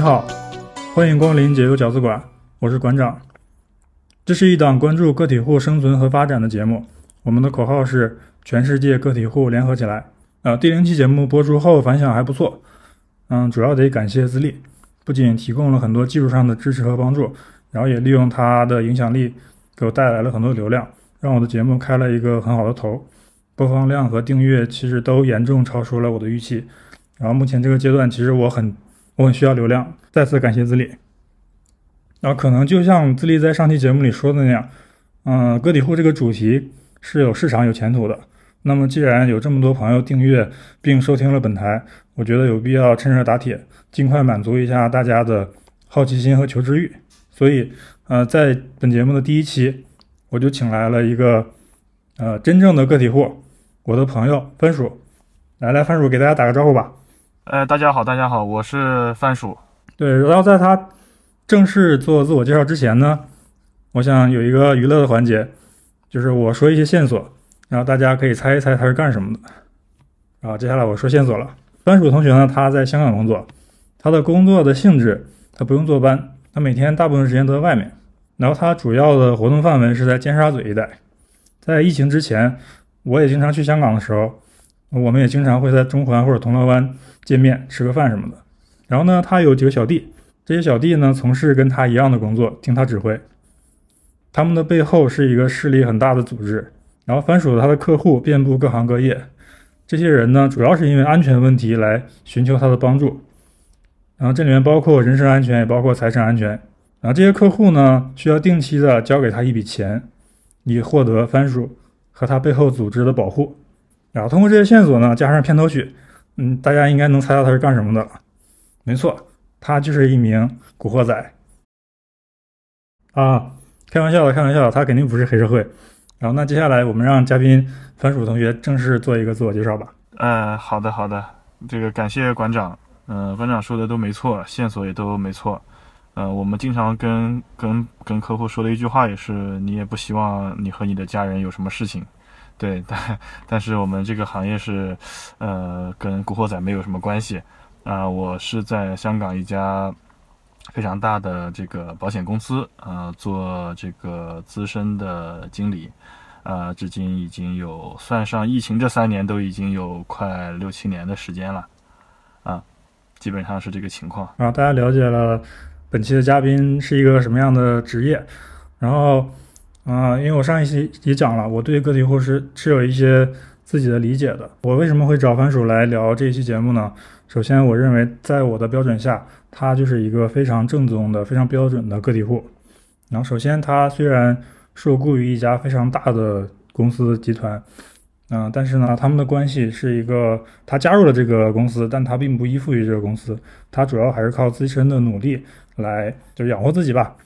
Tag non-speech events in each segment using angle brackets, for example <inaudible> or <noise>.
你好，欢迎光临解忧饺子馆，我是馆长。这是一档关注个体户生存和发展的节目，我们的口号是全世界个体户联合起来。呃，第零期节目播出后反响还不错，嗯，主要得感谢自立，不仅提供了很多技术上的支持和帮助，然后也利用它的影响力给我带来了很多流量，让我的节目开了一个很好的头，播放量和订阅其实都严重超出了我的预期。然后目前这个阶段，其实我很我很需要流量，再次感谢自立。然后可能就像自立在上期节目里说的那样，嗯，个体户这个主题是有市场、有前途的。那么既然有这么多朋友订阅并收听了本台，我觉得有必要趁热打铁，尽快满足一下大家的好奇心和求知欲。所以，呃，在本节目的第一期，我就请来了一个呃真正的个体户，我的朋友番薯。来来，番薯给大家打个招呼吧。呃，大家好，大家好，我是番薯。对，然后在他正式做自我介绍之前呢，我想有一个娱乐的环节，就是我说一些线索，然后大家可以猜一猜他是干什么的。然后接下来我说线索了。番薯同学呢，他在香港工作，他的工作的性质，他不用坐班，他每天大部分时间都在外面。然后他主要的活动范围是在尖沙咀一带。在疫情之前，我也经常去香港的时候，我们也经常会在中环或者铜锣湾。见面吃个饭什么的，然后呢，他有几个小弟，这些小弟呢从事跟他一样的工作，听他指挥。他们的背后是一个势力很大的组织，然后番薯他的客户遍布各行各业，这些人呢主要是因为安全问题来寻求他的帮助，然后这里面包括人身安全，也包括财产安全。然后这些客户呢需要定期的交给他一笔钱，以获得番薯和他背后组织的保护。然后通过这些线索呢，加上片头曲。嗯，大家应该能猜到他是干什么的。没错，他就是一名古惑仔。啊，开玩笑的，开玩笑的，他肯定不是黑社会。然后，那接下来我们让嘉宾番薯同学正式做一个自我介绍吧。呃，好的，好的，这个感谢馆长。嗯，馆长说的都没错，线索也都没错。呃，我们经常跟跟跟客户说的一句话也是，你也不希望你和你的家人有什么事情。对，<laughs> 但但是我们这个行业是，呃，跟古惑仔没有什么关系啊。我是在香港一家非常大的这个保险公司啊，做这个资深的经理啊，至今已经有算上疫情这三年，都已经有快六七年的时间了啊，基本上是这个情况。啊大家了解了本期的嘉宾是一个什么样的职业，然后。啊，因为我上一期也讲了，我对个体户是是有一些自己的理解的。我为什么会找番薯来聊这一期节目呢？首先，我认为在我的标准下，他就是一个非常正宗的、非常标准的个体户。然后，首先他虽然受雇于一家非常大的公司集团，嗯，但是呢，他们的关系是一个，他加入了这个公司，但他并不依附于这个公司，他主要还是靠自身的努力来就是养活自己吧。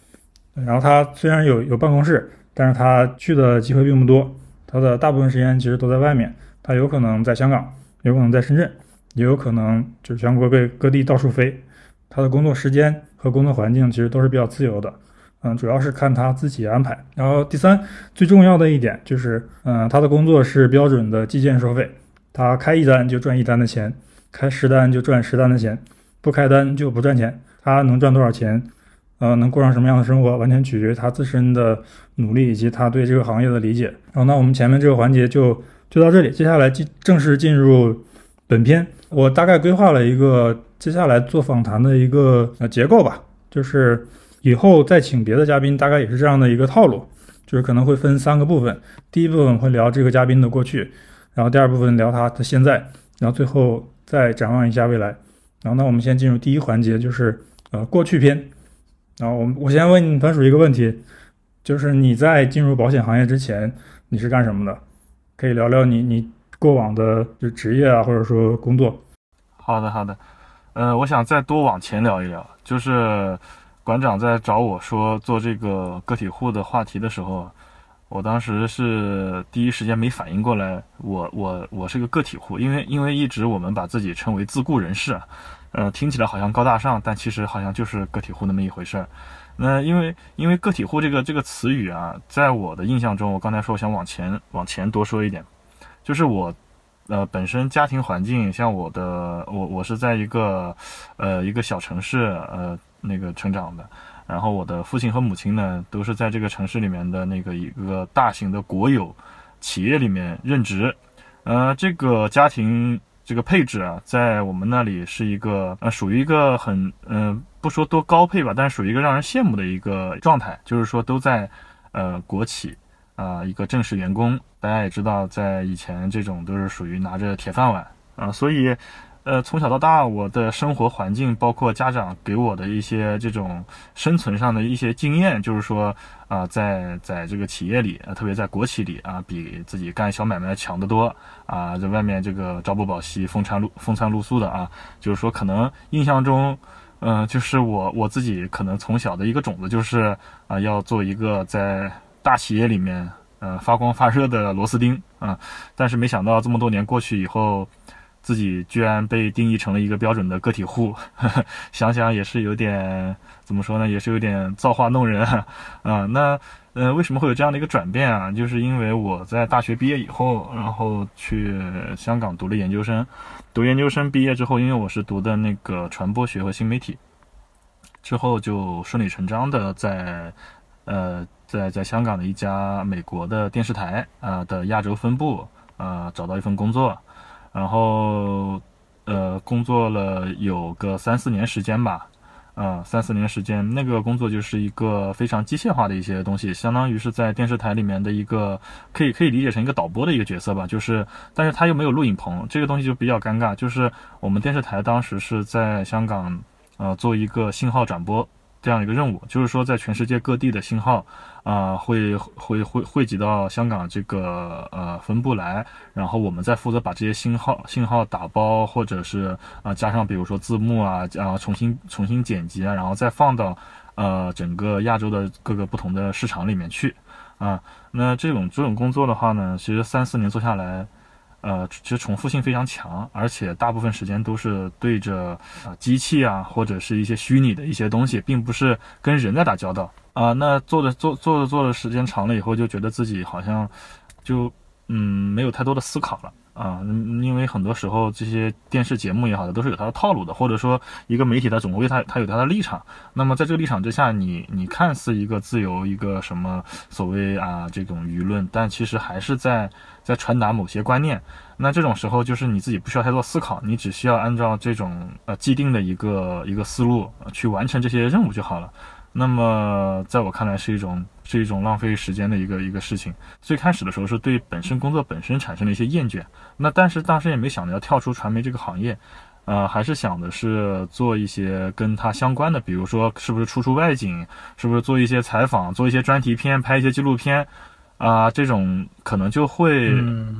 然后他虽然有有办公室。但是他去的机会并不多，他的大部分时间其实都在外面。他有可能在香港，有可能在深圳，也有可能就是全国各各地到处飞。他的工作时间和工作环境其实都是比较自由的，嗯，主要是看他自己安排。然后第三，最重要的一点就是，嗯，他的工作是标准的计件收费，他开一单就赚一单的钱，开十单就赚十单的钱，不开单就不赚钱。他能赚多少钱？呃，能过上什么样的生活，完全取决于他自身的努力以及他对这个行业的理解。然后，那我们前面这个环节就就到这里，接下来进正式进入本片。我大概规划了一个接下来做访谈的一个呃结构吧，就是以后再请别的嘉宾，大概也是这样的一个套路，就是可能会分三个部分。第一部分会聊这个嘉宾的过去，然后第二部分聊他的现在，然后最后再展望一下未来。然后，那我们先进入第一环节，就是呃过去篇。然后我我先问你番薯一个问题，就是你在进入保险行业之前，你是干什么的？可以聊聊你你过往的就职业啊，或者说工作。好的好的，呃，我想再多往前聊一聊，就是馆长在找我说做这个个体户的话题的时候，我当时是第一时间没反应过来，我我我是个个体户，因为因为一直我们把自己称为自雇人士。呃，听起来好像高大上，但其实好像就是个体户那么一回事儿。那因为因为个体户这个这个词语啊，在我的印象中，我刚才说我想往前往前多说一点，就是我呃本身家庭环境，像我的我我是在一个呃一个小城市呃那个成长的，然后我的父亲和母亲呢都是在这个城市里面的那个一个大型的国有企业里面任职，呃这个家庭。这个配置啊，在我们那里是一个呃，属于一个很嗯，不说多高配吧，但是属于一个让人羡慕的一个状态，就是说都在呃国企啊，一个正式员工。大家也知道，在以前这种都是属于拿着铁饭碗啊，所以。呃，从小到大，我的生活环境，包括家长给我的一些这种生存上的一些经验，就是说，啊，在在这个企业里，特别在国企里啊，比自己干小买卖强得多啊，在外面这个朝不保夕、风餐露风餐露宿的啊，就是说，可能印象中，嗯，就是我我自己可能从小的一个种子，就是啊，要做一个在大企业里面，呃，发光发热的螺丝钉啊，但是没想到这么多年过去以后。自己居然被定义成了一个标准的个体户，<laughs> 想想也是有点怎么说呢，也是有点造化弄人啊。<laughs> 那呃，为什么会有这样的一个转变啊？就是因为我在大学毕业以后，然后去香港读了研究生。读研究生毕业之后，因为我是读的那个传播学和新媒体，之后就顺理成章的在呃在在香港的一家美国的电视台啊的亚洲分部啊找到一份工作。然后，呃，工作了有个三四年时间吧，啊，三四年时间，那个工作就是一个非常机械化的一些东西，相当于是在电视台里面的一个，可以可以理解成一个导播的一个角色吧，就是，但是他又没有录影棚，这个东西就比较尴尬，就是我们电视台当时是在香港，呃，做一个信号转播。这样一个任务，就是说，在全世界各地的信号，啊，会会会汇集到香港这个呃分部来，然后我们再负责把这些信号信号打包，或者是啊加上比如说字幕啊，啊重新重新剪辑啊，然后再放到呃整个亚洲的各个不同的市场里面去，啊，那这种这种工作的话呢，其实三四年做下来。呃，其实重复性非常强，而且大部分时间都是对着啊机器啊，或者是一些虚拟的一些东西，并不是跟人在打交道啊。那做的做做的做的时间长了以后，就觉得自己好像就嗯没有太多的思考了。啊，因为很多时候这些电视节目也好的，都是有它的套路的，或者说一个媒体它总归它它有它的立场。那么在这个立场之下，你你看似一个自由一个什么所谓啊这种舆论，但其实还是在在传达某些观念。那这种时候就是你自己不需要太多思考，你只需要按照这种呃既定的一个一个思路去完成这些任务就好了。那么在我看来是一种。是一种浪费时间的一个一个事情。最开始的时候是对本身工作本身产生了一些厌倦，那但是当时也没想着要跳出传媒这个行业，呃，还是想的是做一些跟它相关的，比如说是不是出出外景，是不是做一些采访，做一些专题片，拍一些纪录片。啊，这种可能就会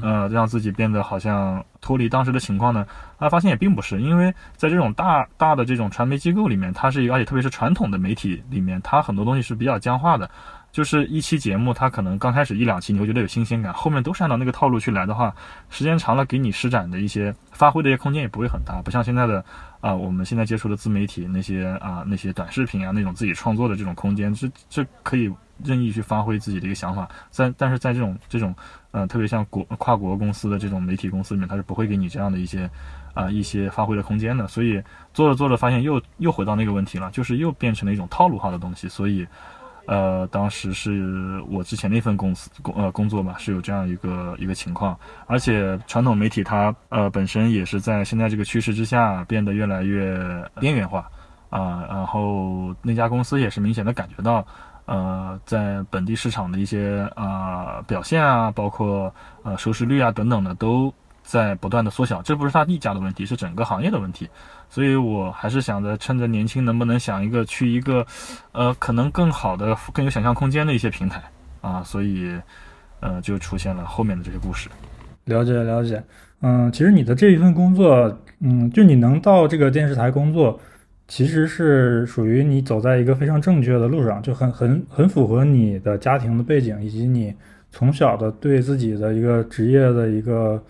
呃让自己变得好像脱离当时的情况呢。啊，发现也并不是，因为在这种大大的这种传媒机构里面，它是一个，而且特别是传统的媒体里面，它很多东西是比较僵化的。就是一期节目，它可能刚开始一两期你会觉得有新鲜感，后面都是按照那个套路去来的话，时间长了给你施展的一些发挥的一些空间也不会很大，不像现在的啊，我们现在接触的自媒体那些啊那些短视频啊那种自己创作的这种空间，这这可以。任意去发挥自己的一个想法，在但是在这种这种，呃，特别像国跨国公司的这种媒体公司里面，它是不会给你这样的一些，啊，一些发挥的空间的。所以做着做着，发现又又回到那个问题了，就是又变成了一种套路化的东西。所以，呃，当时是我之前那份公司工呃工作嘛，是有这样一个一个情况。而且传统媒体它呃本身也是在现在这个趋势之下变得越来越边缘化啊，然后那家公司也是明显的感觉到。呃，在本地市场的一些啊表现啊，包括呃收视率啊等等的，都在不断的缩小。这不是他一家的问题，是整个行业的问题。所以我还是想着趁着年轻，能不能想一个去一个，呃，可能更好的、更有想象空间的一些平台啊。所以，呃，就出现了后面的这些故事。了解了解，嗯，其实你的这一份工作，嗯，就你能到这个电视台工作。其实是属于你走在一个非常正确的路上，就很很很符合你的家庭的背景以及你从小的对自己的一个职业的一个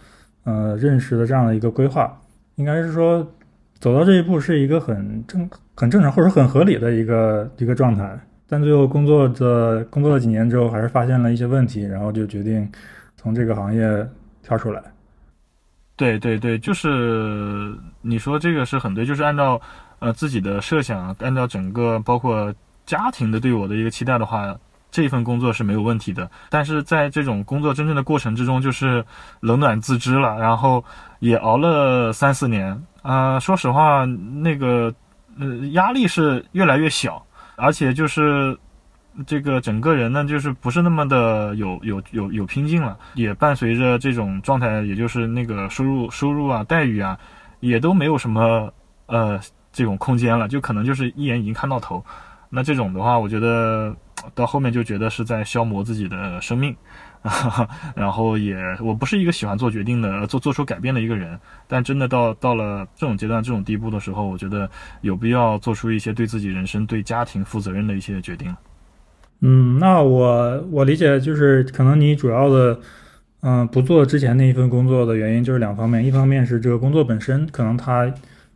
呃认识的这样的一个规划，应该是说走到这一步是一个很正很正常或者很合理的一个一个状态。但最后工作的工作了几年之后，还是发现了一些问题，然后就决定从这个行业跳出来。对对对，就是你说这个是很对，就是按照呃自己的设想，按照整个包括家庭的对我的一个期待的话，这份工作是没有问题的。但是在这种工作真正的过程之中，就是冷暖自知了，然后也熬了三四年啊、说实话，那个呃压力是越来越小，而且就是。这个整个人呢，就是不是那么的有有有有拼劲了，也伴随着这种状态，也就是那个收入收入啊、待遇啊，也都没有什么呃这种空间了，就可能就是一眼已经看到头。那这种的话，我觉得到后面就觉得是在消磨自己的生命，<laughs> 然后也我不是一个喜欢做决定的、做做出改变的一个人，但真的到到了这种阶段、这种地步的时候，我觉得有必要做出一些对自己人生、对家庭负责任的一些决定。嗯，那我我理解就是可能你主要的，嗯、不做之前那一份工作的原因就是两方面，一方面是这个工作本身可能它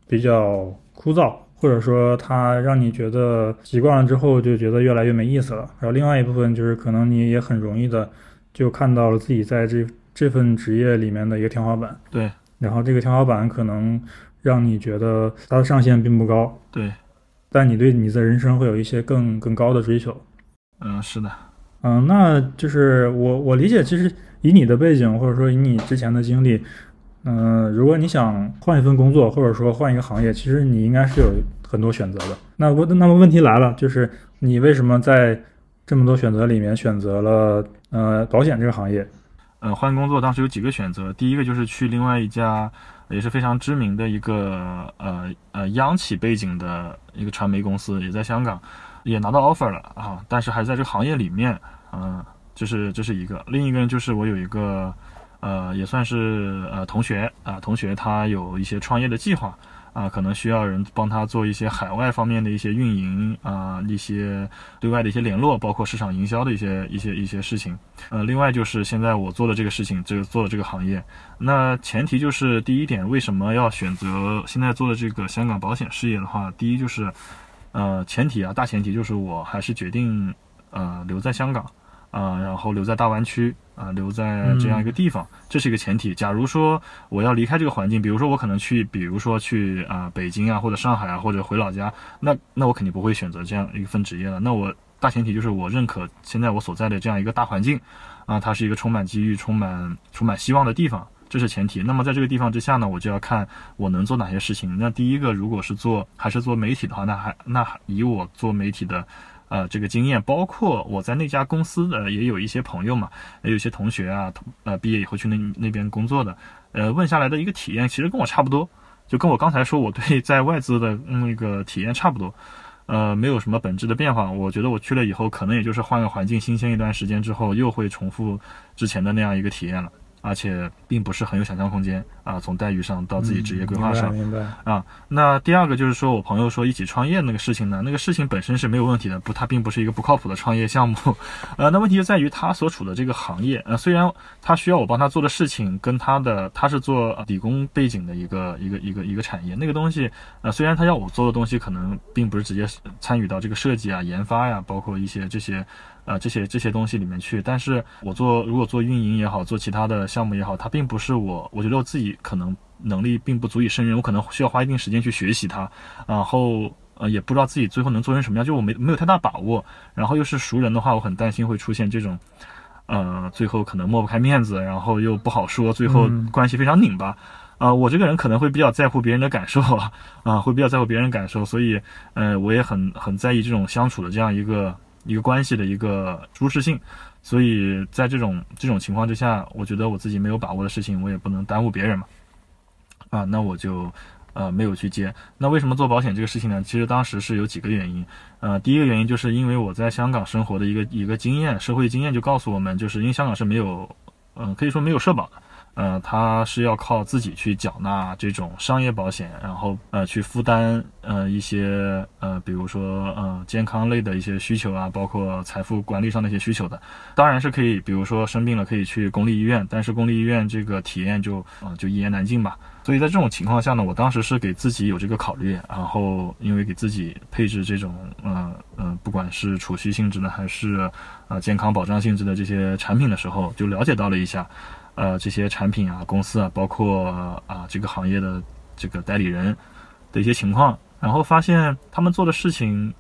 比较枯燥，或者说它让你觉得习惯了之后就觉得越来越没意思了，然后另外一部分就是可能你也很容易的就看到了自己在这这份职业里面的一个天花板，对。然后这个天花板可能让你觉得它的上限并不高，对，但你对你的人生会有一些更更高的追求。嗯，是的，嗯，那就是我我理解，其实以你的背景或者说以你之前的经历，嗯、如果你想换一份工作或者说换一个行业，其实你应该是有很多选择的。那问那么问题来了，就是你为什么在这么多选择里面选择了呃保险这个行业？呃，换工作当时有几个选择，第一个就是去另外一家也是非常知名的一个呃呃央企背景的一个传媒公司，也在香港，也拿到 offer 了啊，但是还在这个行业里面，嗯、这是这是一个。另一个呢，就是我有一个呃也算是呃同学啊、同学他有一些创业的计划。啊，可能需要人帮他做一些海外方面的一些运营啊，一些对外的一些联络，包括市场营销的一些一些一些事情。呃，另外就是现在我做的这个事情，这个做的这个行业，那前提就是第一点，为什么要选择现在做的这个香港保险事业的话，第一就是，呃，前提啊，大前提就是我还是决定呃留在香港啊、然后留在大湾区啊、留在这样一个地方，这是一个前提。假如说我要离开这个环境，比如说我可能去，比如说去啊、北京啊或者上海啊或者回老家，那那我肯定不会选择这样一份职业了。那我大前提就是我认可现在我所在的这样一个大环境。啊，它是一个充满机遇、充满充满希望的地方，这是前提。那么在这个地方之下呢，我就要看我能做哪些事情。那第一个，如果是做还是做媒体的话，那还那以我做媒体的。呃，这个经验。包括我在那家公司的也有一些朋友嘛，也有一些同学啊，同呃毕业以后去那那边工作的，呃问下来的一个体验其实跟我差不多，就跟我刚才说我对在外资的那个体验差不多，呃，没有什么本质的变化。我觉得我去了以后，可能也就是换个环境，新鲜一段时间之后，又会重复之前的那样一个体验了，而且并不是很有想象空间啊。从待遇上到自己职业规划上，嗯明白。啊，那第二个就是说我朋友说一起创业那个事情呢，那个事情本身是没有问题的，不，它并不是一个不靠谱的创业项目，<laughs> 呃，那问题就在于他所处的这个行业，呃，虽然他需要我帮他做的事情跟他的他是做呃理工背景的一个一个一个一个产业，那个东西，呃，虽然他要我做的东西可能并不是直接参与到这个设计啊、研发呀，包括一些这些。呃，这些这些东西里面去，但是我做如果做运营也好，做其他的项目也好，它并不是我，我觉得我自己可能能力并不足以胜任，我可能需要花一定时间去学习它，然后呃也不知道自己最后能做成什么样，就我没没有太大把握，然后又是熟人的话，我很担心会出现这种，呃，最后可能抹不开面子，然后又不好说，最后嗯。关系非常拧巴。啊、我这个人可能会比较在乎别人的感受啊，<laughs> 啊、会比较在乎别人感受，所以，呃，我也很很在意这种相处的这样一个一个关系的一个舒适性，所以在这种这种情况之下，我觉得我自己没有把握的事情，我也不能耽误别人嘛，啊，那我就呃没有去接。那为什么做保险这个事情呢？其实当时是有几个原因，呃，第一个原因就是因为我在香港生活的一个一个经验，社会经验就告诉我们，就是因为香港是没有，嗯、可以说没有社保的。呃，它是要靠自己去缴纳这种商业保险，然后呃去负担呃一些呃比如说呃健康类的一些需求啊，包括财富管理上的一些需求的。当然是可以，比如说生病了可以去公立医院，但是公立医院这个体验就、呃就一言难尽吧。所以在这种情况下呢，我当时是给自己有这个考虑，然后因为给自己配置这种呃呃不管是储蓄性质的还是呃健康保障性质的这些产品的时候，就了解到了一下。呃这些产品啊、公司啊，包括啊这个行业的这个代理人的一些情况，然后发现他们做的事情。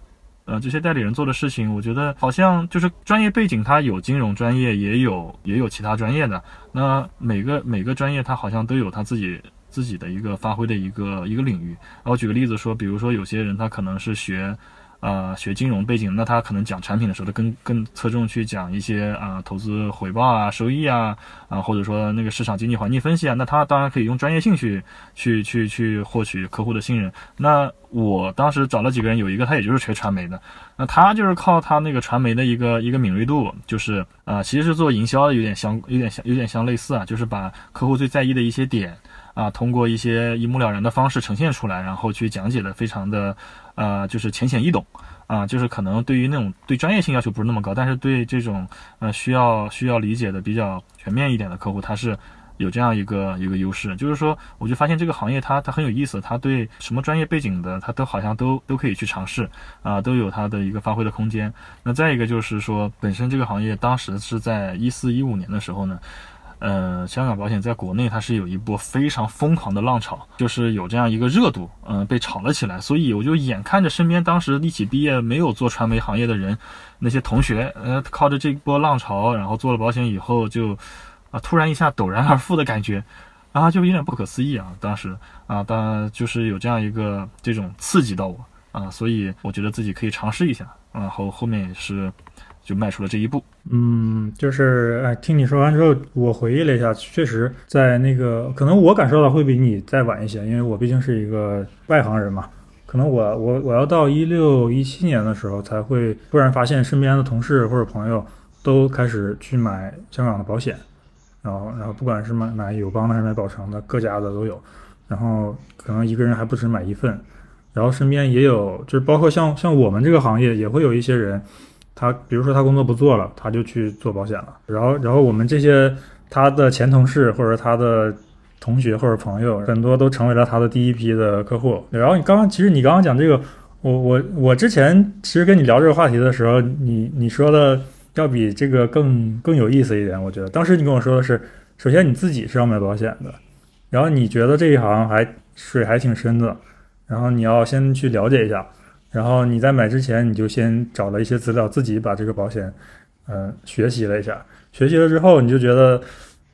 呃，这些代理人做的事情，我觉得好像就是专业背景，他有金融专业，也有也有其他专业的。那每个每个专业，他好像都有他自己自己的一个发挥的一个一个领域。我举个例子说，比如说有些人他可能是学。呃，学金融背景，那他可能讲产品的时候，他更更侧重去讲一些啊，投资回报啊，收益啊，啊，或者说那个市场经济环境分析啊，那他当然可以用专业性去去去去获取客户的信任。那我当时找了几个人，有一个他也就是学传媒的，那他就是靠他那个传媒的一个一个敏锐度，就是啊，其实是做营销的，有点相有点像有点像类似啊，就是把客户最在意的一些点啊，通过一些一目了然的方式呈现出来，然后去讲解的非常的。呃，就是浅显易懂，啊，就是可能对于那种对专业性要求不是那么高，但是对这种呃需要需要理解的比较全面一点的客户，他是有这样一个一个优势。就是说，我就发现这个行业它它很有意思，它对什么专业背景的，它都好像都都可以去尝试，啊，都有它的一个发挥的空间。那再一个就是说，本身这个行业当时是在一四一五年的时候呢。呃，香港保险在国内它是有一波非常疯狂的浪潮，就是有这样一个热度，嗯，被炒了起来。所以我就眼看着身边当时一起毕业没有做传媒行业的人，那些同学，呃，靠着这波浪潮，然后做了保险以后，就啊，突然一下陡然而富的感觉，啊，就有点不可思议啊。当时啊，当然就是有这样一个这种刺激到我啊，所以我觉得自己可以尝试一下，然后后面也是。就迈出了这一步。嗯，就是哎，听你说完之后，我回忆了一下，确实在那个可能我感受到会比你再晚一些，因为我毕竟是一个外行人嘛。可能我我我要到一六一七年的时候，才会突然发现身边的同事或者朋友都开始去买香港的保险，然后然后不管是买买友邦的还是买保诚的，各家的都有。然后可能一个人还不止买一份，然后身边也有，就是包括像像我们这个行业也会有一些人。他比如说他工作不做了，他就去做保险了。然后，然后我们这些他的前同事或者他的同学或者朋友，很多都成为了他的第一批的客户。然后你刚刚其实你刚刚讲这个，我我我之前其实跟你聊这个话题的时候，你你说的要比这个更更有意思一点。我觉得当时你跟我说的是，首先你自己是要买保险的，然后你觉得这一行还水还挺深的，然后你要先去了解一下。然后你在买之前，你就先找了一些资料，自己把这个保险，嗯，学习了一下。学习了之后，你就觉得，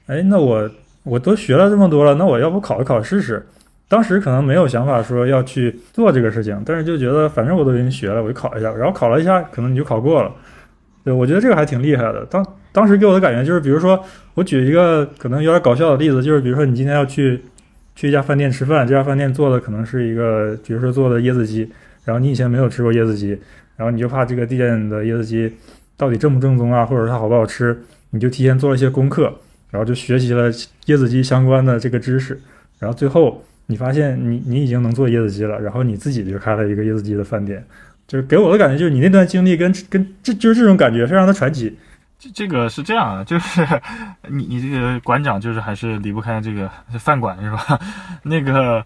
哎，那我我都学了这么多了，那我要不考一考试试？当时可能没有想法说要去做这个事情，但是就觉得反正我都已经学了，我就考一下。然后考了一下，可能你就考过了。对，我觉得这个还挺厉害的。当当时给我的感觉就是，比如说，我举一个可能有点搞笑的例子，就是比如说你今天要去去一家饭店吃饭，这家饭店做的可能是一个，比如说做的椰子鸡。然后你以前没有吃过椰子鸡，然后你就怕这个店的椰子鸡到底正不正宗啊，或者它好不好吃，你就提前做了一些功课，然后就学习了椰子鸡相关的这个知识，然后最后你发现你你已经能做椰子鸡了，然后你自己就开了一个椰子鸡的饭店，就是给我的感觉就是你那段经历跟跟这就是这种感觉非常的传奇。这这个是这样的，就是你你这个馆长就是还是离不开这个饭馆是吧？<laughs> 那个。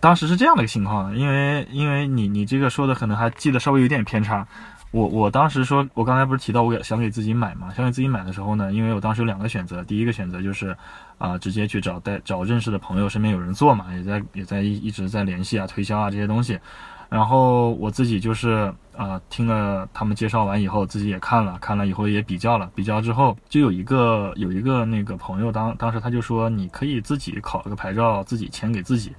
当时是这样的一个情况，因为因为你你这个说的可能还记得稍微有点偏差。我我当时说，我刚才不是提到我想给自己买嘛？想给自己买的时候呢，因为我当时有两个选择，第一个选择就是啊，直接去找带找认识的朋友，身边有人做嘛，也在也在一一直在联系啊，推销啊这些东西。然后我自己就是啊，听了他们介绍完以后，自己也看了看了以后也比较了，比较之后就有一个有一个那个朋友当当时他就说，你可以自己考了个牌照，自己签给自己。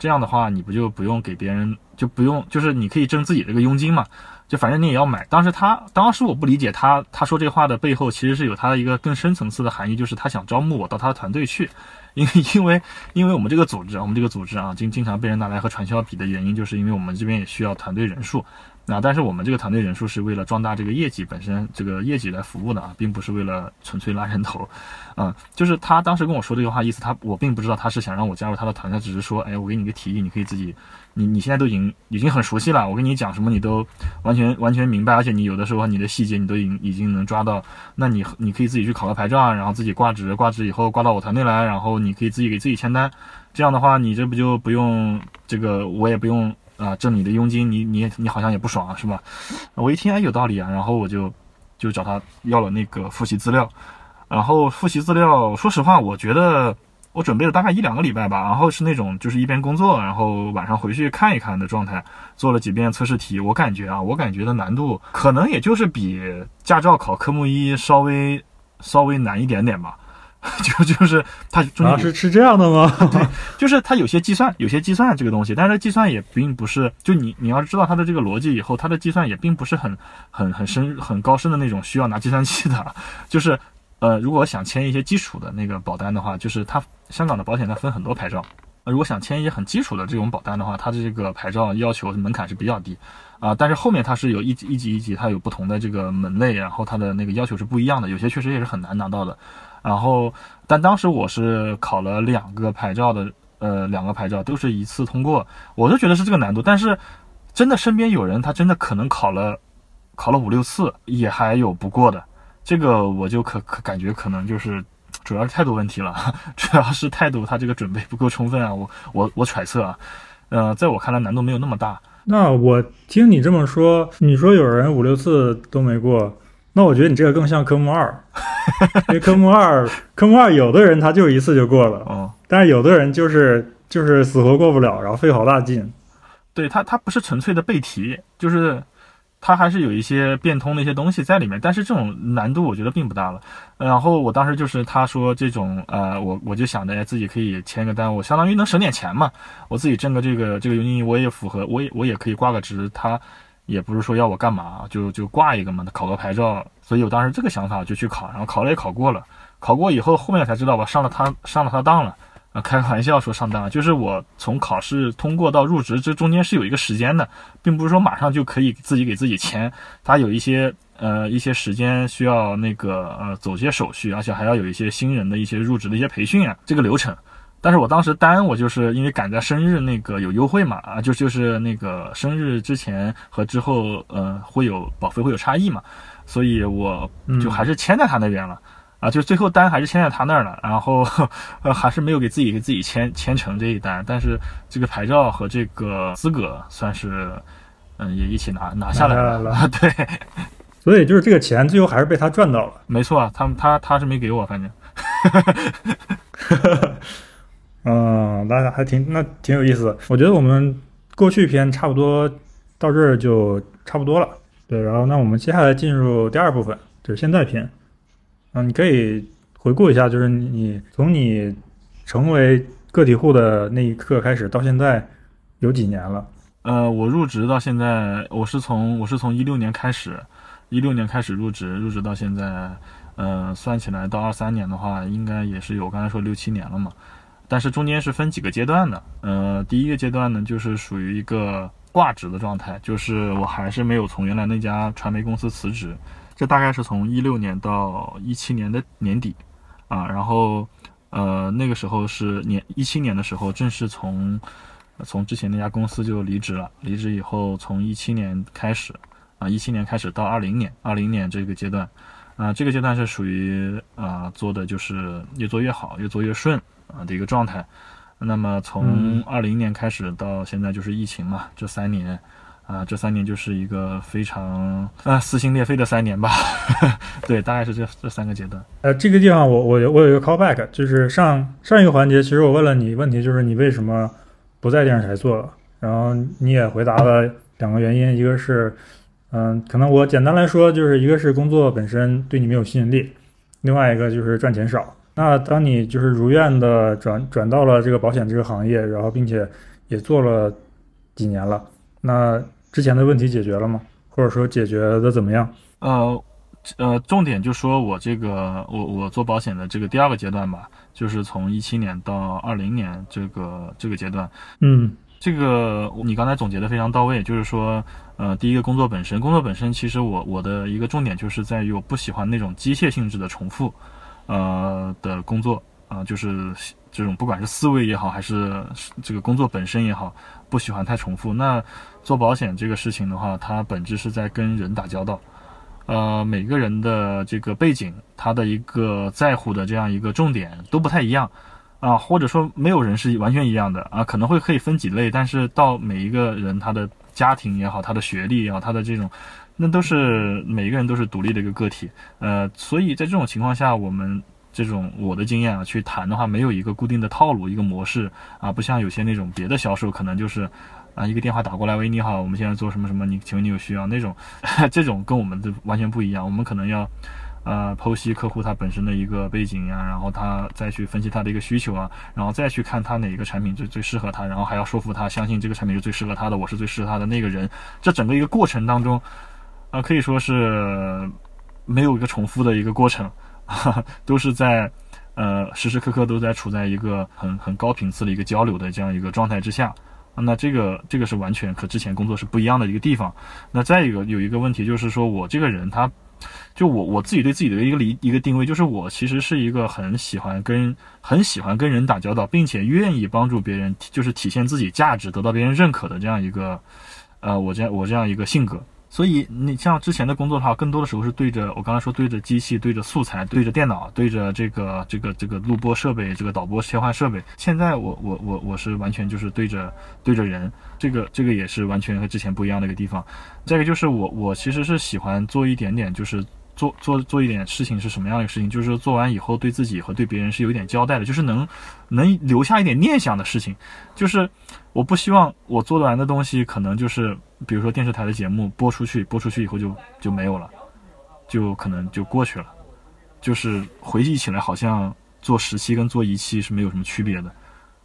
这样的话，你不就不用给别人，就不用，就是你可以挣自己这个佣金嘛？就反正你也要买。当时他，当时我不理解他，他说这话的背后其实是有他的一个更深层次的含义，就是他想招募我到他的团队去。<laughs> 因为，因为，因为我们这个组织，我们这个组织啊，经经常被人拿来和传销比的原因，就是因为我们这边也需要团队人数。那但是我们这个团队人数是为了壮大这个业绩本身，这个业绩来服务的啊，并不是为了纯粹拉人头。嗯，就是他当时跟我说这个话，意思他我并不知道他是想让我加入他的团，他只是说，哎，我给你个提议，你可以自己，你你现在都已经已经很熟悉了，我跟你讲什么你都完全完全明白，而且你有的时候你的细节你都已经已经能抓到，那你你可以自己去考个牌照啊，然后自己挂职，挂职以后挂到我团队来，然后你可以自己给自己签单，这样的话你这不就不用这个我也不用。啊，挣你的佣金，你你你好像也不爽啊是吧？我一听哎有道理啊，然后我就就找他要了那个复习资料，然后复习资料，说实话，我觉得我准备了大概一两个礼拜吧，然后是那种就是一边工作，然后晚上回去看一看的状态，做了几遍测试题。我感觉啊，我感觉的难度可能也就是比驾照考科目一稍微稍微难一点点吧。<laughs> 就 <laughs> 就是它中间啊，是是这样的吗？<laughs> 就是它有些计算，有些计算这个东西，但是计算也并不是，就你你要知道它的这个逻辑以后，它的计算也并不是很很很深很高深的那种需要拿计算器的。就是呃，如果想签一些基础的那个保单的话，就是它香港的保险它分很多牌照，呃，如果想签一些很基础的这种保单的话，它的这个牌照要求门槛是比较低啊、但是后面它是有一级一级一级，它有不同的这个门类，然后它的那个要求是不一样的，有些确实也是很难拿到的。然后，但当时我是考了两个牌照的，呃，两个牌照都是一次通过，我就觉得是这个难度。但是，真的身边有人他真的可能考了，考了五六次也还有不过的，这个我就可可感觉可能就是主要是态度问题了，<laughs> 主要是态度他这个准备不够充分啊，我我我揣测啊，呃，在我看来难度没有那么大，那我听你这么说，你说有人五六次都没过，那我觉得你这个更像科目二，<laughs> 因为科目二，科目二有的人他就一次就过了，嗯、但是有的人就是就是死活过不了，然后费好大劲。对他，他不是纯粹的背题，就是他还是有一些变通的一些东西在里面，但是这种难度我觉得并不大了。然后我当时就是他说这种呃，我我就想着哎自己可以签个单，我相当于能省点钱嘛，我自己挣个这个这个佣金我也符合，我也我也可以挂个职，他也不是说要我干嘛，就就挂一个嘛，考个牌照。所以我当时这个想法就去考，然后考了也考过了，考过以后后面才知道我上了他上了他当了。啊，开个玩笑说上当了，就是我从考试通过到入职，这中间是有一个时间的，并不是说马上就可以自己给自己签，他有一些呃一些时间需要那个呃走些手续，而且还要有一些新人的一些入职的一些培训啊，这个流程。但是我当时单我就是因为赶在生日那个有优惠嘛，啊就就是那个生日之前和之后呃会有保费会有差异嘛，所以我就还是签在他那边了。啊，就最后单还是签在他那儿了，然后 <laughs> 呃还是没有给自己给自己签签成这一单，但是这个牌照和这个资格算是嗯也一起拿拿下来了。了 <laughs> 对，所以就是这个钱最后还是被他赚到了。没错，他他他是没给我，反正。<laughs> 嗯，那还挺那挺有意思。我觉得我们过去篇差不多到这儿就差不多了。对，然后那我们接下来进入第二部分，就是现在篇。嗯，你可以回顾一下，就是你从你成为个体户的那一刻开始到现在有几年了？呃，我入职到现在，我是从我是从一六年开始，一六年开始入职，入职到现在，呃，算起来到二三年的话，应该也是有刚才说六七年了嘛。但是中间是分几个阶段的，呃，第一个阶段呢，就是属于一个挂职的状态，就是我还是没有从原来那家传媒公司辞职。这大概是从一六年到一七年的年底，啊，然后，呃，那个时候是年一七年的时候，正式从从之前那家公司就离职了。离职以后，从一七年开始，啊，一七年开始到二零年，二零年这个阶段，啊，这个阶段是属于啊做的就是越做越好，越做越顺啊的一个状态。那么从二零年开始到现在就是疫情嘛，这三年。啊，这三年就是一个非常啊撕心裂肺的三年吧，<laughs> 对，大概是这这三个阶段。呃，这个地方我我我有一个 callback，就是上上一个环节，其实我问了你问题，就是你为什么不在电视台做了，然后你也回答了两个原因，一个是嗯，可能我简单来说，就是一个是工作本身对你没有吸引力，另外一个就是赚钱少。那当你就是如愿的转转到了这个保险这个行业，然后并且也做了几年了，那之前的问题解决了吗？或者说解决的怎么样？呃，呃，重点就说我这个我我做保险的这个第二个阶段吧，就是从一七年到二零年这个这个阶段。嗯，这个你刚才总结的非常到位，就是说，呃，第一个工作本身，工作本身其实我我的一个重点就是在于我不喜欢那种机械性质的重复，呃的工作啊、就是这种不管是思维也好，还是这个工作本身也好，不喜欢太重复。那做保险这个事情的话，它本质是在跟人打交道，呃，每个人的这个背景，他的一个在乎的这样一个重点都不太一样。啊，或者说没有人是完全一样的。啊，可能会可以分几类，但是到每一个人他的家庭也好，他的学历也好，他的这种那都是每一个人都是独立的一个个体，呃，所以在这种情况下，我们这种我的经验啊，去谈的话，没有一个固定的套路，一个模式啊，不像有些那种别的销售，可能就是啊一个电话打过来，喂，你好，我们现在做什么什么，你请问你有需要那种，<laughs> 这种跟我们的完全不一样，我们可能要。呃，剖析客户他本身的一个背景呀，然后他再去分析他的一个需求啊，然后再去看他哪一个产品最最适合他，然后还要说服他相信这个产品是最适合他的，我是最适合他的那个人。这整个一个过程当中，啊，可以说是没有一个重复的一个过程，都是在呃时时刻刻都在处在一个很很高频次的一个交流的这样一个状态之下。那这个这个是完全和之前工作是不一样的一个地方。那再一个有一个问题就是说我这个人他。就我我自己对自己的一个理一个定位，就是我其实是一个很喜欢跟很喜欢跟人打交道，并且愿意帮助别人，就是体现自己价值，得到别人认可的这样一个，呃，我这样我这样一个性格。所以你像之前的工作的话，更多的时候是对着我刚才说对着机器、对着素材、对着电脑、对着这个这个这个录播设备、这个导播切换设备。现在我我我我是完全就是对着对着人，这个这个也是完全和之前不一样的一个地方。再一个就是我我其实是喜欢做一点点，就是做做做一点事情是什么样的事情，就是做完以后对自己和对别人是有一点交代的，就是能能留下一点念想的事情，就是我不希望我做完的东西可能就是。比如说电视台的节目播出去，播出去以后就就没有了，就可能就过去了，就是回忆起来好像做十期跟做一期是没有什么区别的，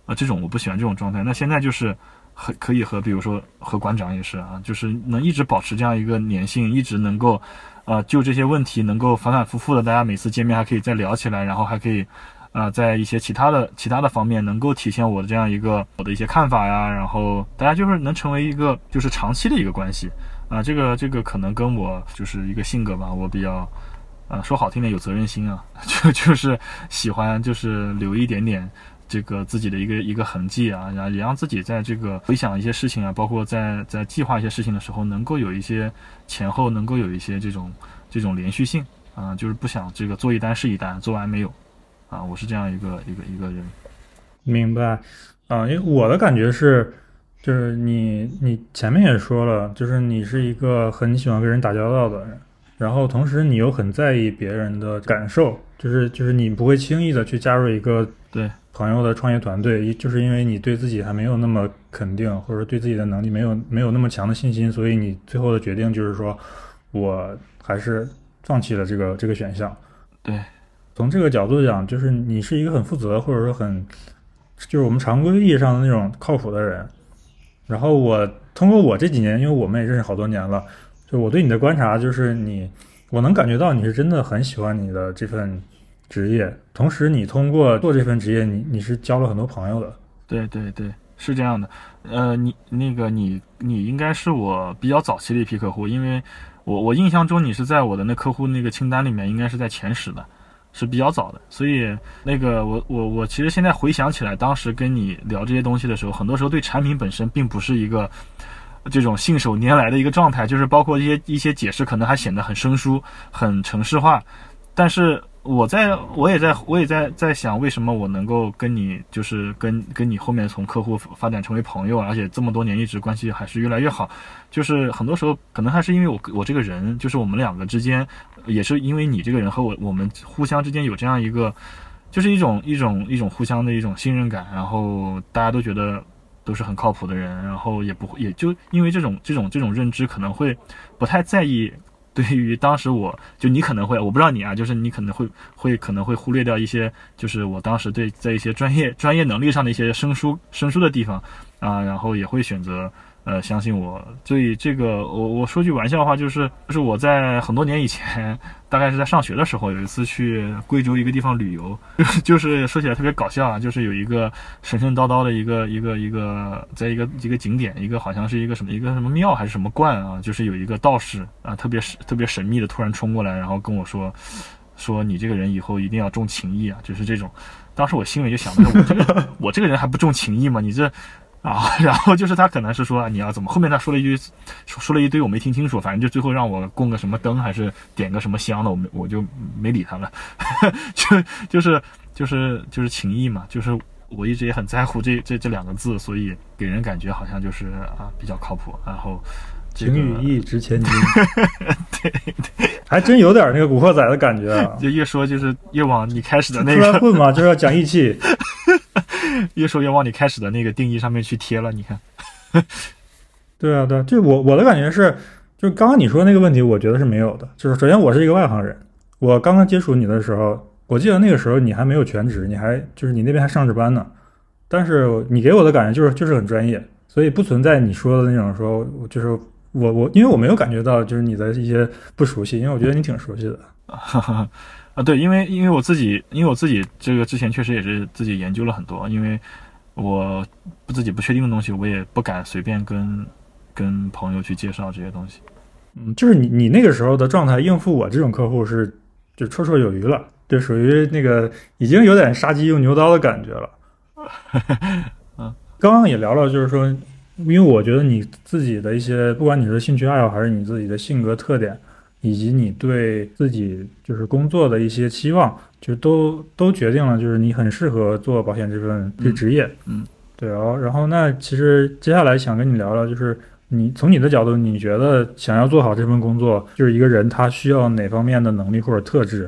啊，这种我不喜欢这种状态。那现在就是和可以和比如说和馆长也是啊，就是能一直保持这样一个粘性，一直能够，啊，就这些问题能够反反复复的，大家每次见面还可以再聊起来，然后还可以。啊，在一些其他的其他的方面，能够体现我的这样一个我的一些看法呀，然后大家就是能成为一个就是长期的一个关系啊，这个这个可能跟我就是一个性格吧，我比较，呃，说好听点有责任心啊，<laughs> 就就是喜欢就是留一点点这个自己的一个一个痕迹啊，然后也让自己在这个回想一些事情啊，包括在在计划一些事情的时候，能够有一些前后能够有一些这种这种连续性啊，就是不想这个做一单是一单，做完没有。啊，我是这样一个一个一个人，明白啊，因为我的感觉是，就是你你前面也说了，就是你是一个很喜欢跟人打交道的人，然后同时你又很在意别人的感受，就是就是你不会轻易的去加入一个对朋友的创业团队，就是因为你对自己还没有那么肯定，或者对自己的能力没有没有那么强的信心，所以你最后的决定就是说，我还是放弃了这个这个选项，对。从这个角度讲，就是你是一个很负责，或者说很，就是我们常规意义上的那种靠谱的人。然后我通过我这几年，因为我们也认识好多年了，就我对你的观察，就是你，我能感觉到你是真的很喜欢你的这份职业。同时，你通过做这份职业，你你是交了很多朋友的。对对对，是这样的。呃，你那个你你应该是我比较早期的一批客户，因为我我印象中你是在我的那客户那个清单里面，应该是在前十的。是比较早的，所以那个我我我其实现在回想起来，当时跟你聊这些东西的时候，很多时候对产品本身并不是一个这种信手拈来的一个状态，就是包括一些一些解释，可能还显得很生疏、很程式化，但是。我在，我也在，我也在在想，为什么我能够跟你，就是跟跟你后面从客户发展成为朋友，而且这么多年一直关系还是越来越好。就是很多时候可能还是因为我我这个人，就是我们两个之间，也是因为你这个人和我我们互相之间有这样一个，就是一种一种一种互相的一种信任感，然后大家都觉得都是很靠谱的人，然后也不会也就因为这种这种这种认知，可能会不太在意。对于当时我就你可能会我不知道你啊，就是你可能会会可能会忽略掉一些，就是我当时对在一些专业专业能力上的一些生疏生疏的地方啊，然后也会选择。呃，相信我，所以这个我我说句玩笑话，就是就是我在很多年以前，<laughs> 大概是在上学的时候，有一次去贵州一个地方旅游，<laughs> 就是说起来特别搞笑啊，就是有一个神神叨叨的一个一个一个，在一个一个景点，一个好像是一个什么一个什么庙还是什么观啊，就是有一个道士啊，特别神特别神秘的突然冲过来，然后跟我说说你这个人以后一定要重情义啊，就是这种，当时我心里就想着我这个 <laughs> 我这个人还不重情义吗？你这。啊，<laughs> 然后就是他可能是说你要怎么，后面他说了一句，说说了一堆我没听清楚，反正就最后让我供个什么灯，还是点个什么香的，我没我就没理他了，<laughs> 就就是就是就是情谊嘛，就是我一直也很在乎这这这两个字，所以给人感觉好像就是啊比较靠谱，然后情与义值千金。对 <laughs> 对，还真有点那个古惑仔的感觉啊。就越说就是越往你开始的那个出来个，混嘛，就是要讲义气。<laughs> 越说越往你开始的那个定义上面去贴了。你看，<laughs> 对啊，对啊，就我我的感觉是，就是刚刚你说的那个问题，我觉得是没有的。就是首先我是一个外行人，我刚刚接触你的时候，我记得那个时候你还没有全职，你还就是你那边还上着班呢。但是你给我的感觉就是就是很专业，所以不存在你说的那种说就是我我因为我没有感觉到就是你的一些不熟悉，因为我觉得你挺熟悉的。<laughs> 啊，对，因为因为我自己，因为我自己这个之前确实也是自己研究了很多，因为我不自己不确定的东西，我也不敢随便跟跟朋友去介绍这些东西。嗯，就是你你那个时候的状态应付我这种客户是就绰绰有余了，就属于那个已经有点杀鸡用牛刀的感觉了。<laughs> 嗯，刚刚也聊了，就是说，因为我觉得你自己的一些，不管你是兴趣爱好还是你自己的性格特点，以及你对自己就是工作的一些期望，就都都决定了，就是你很适合做保险这份这职业。嗯，对哦。然后那其实接下来想跟你聊聊，就是你从你的角度，你觉得想要做好这份工作，就是一个人他需要哪方面的能力或者特质？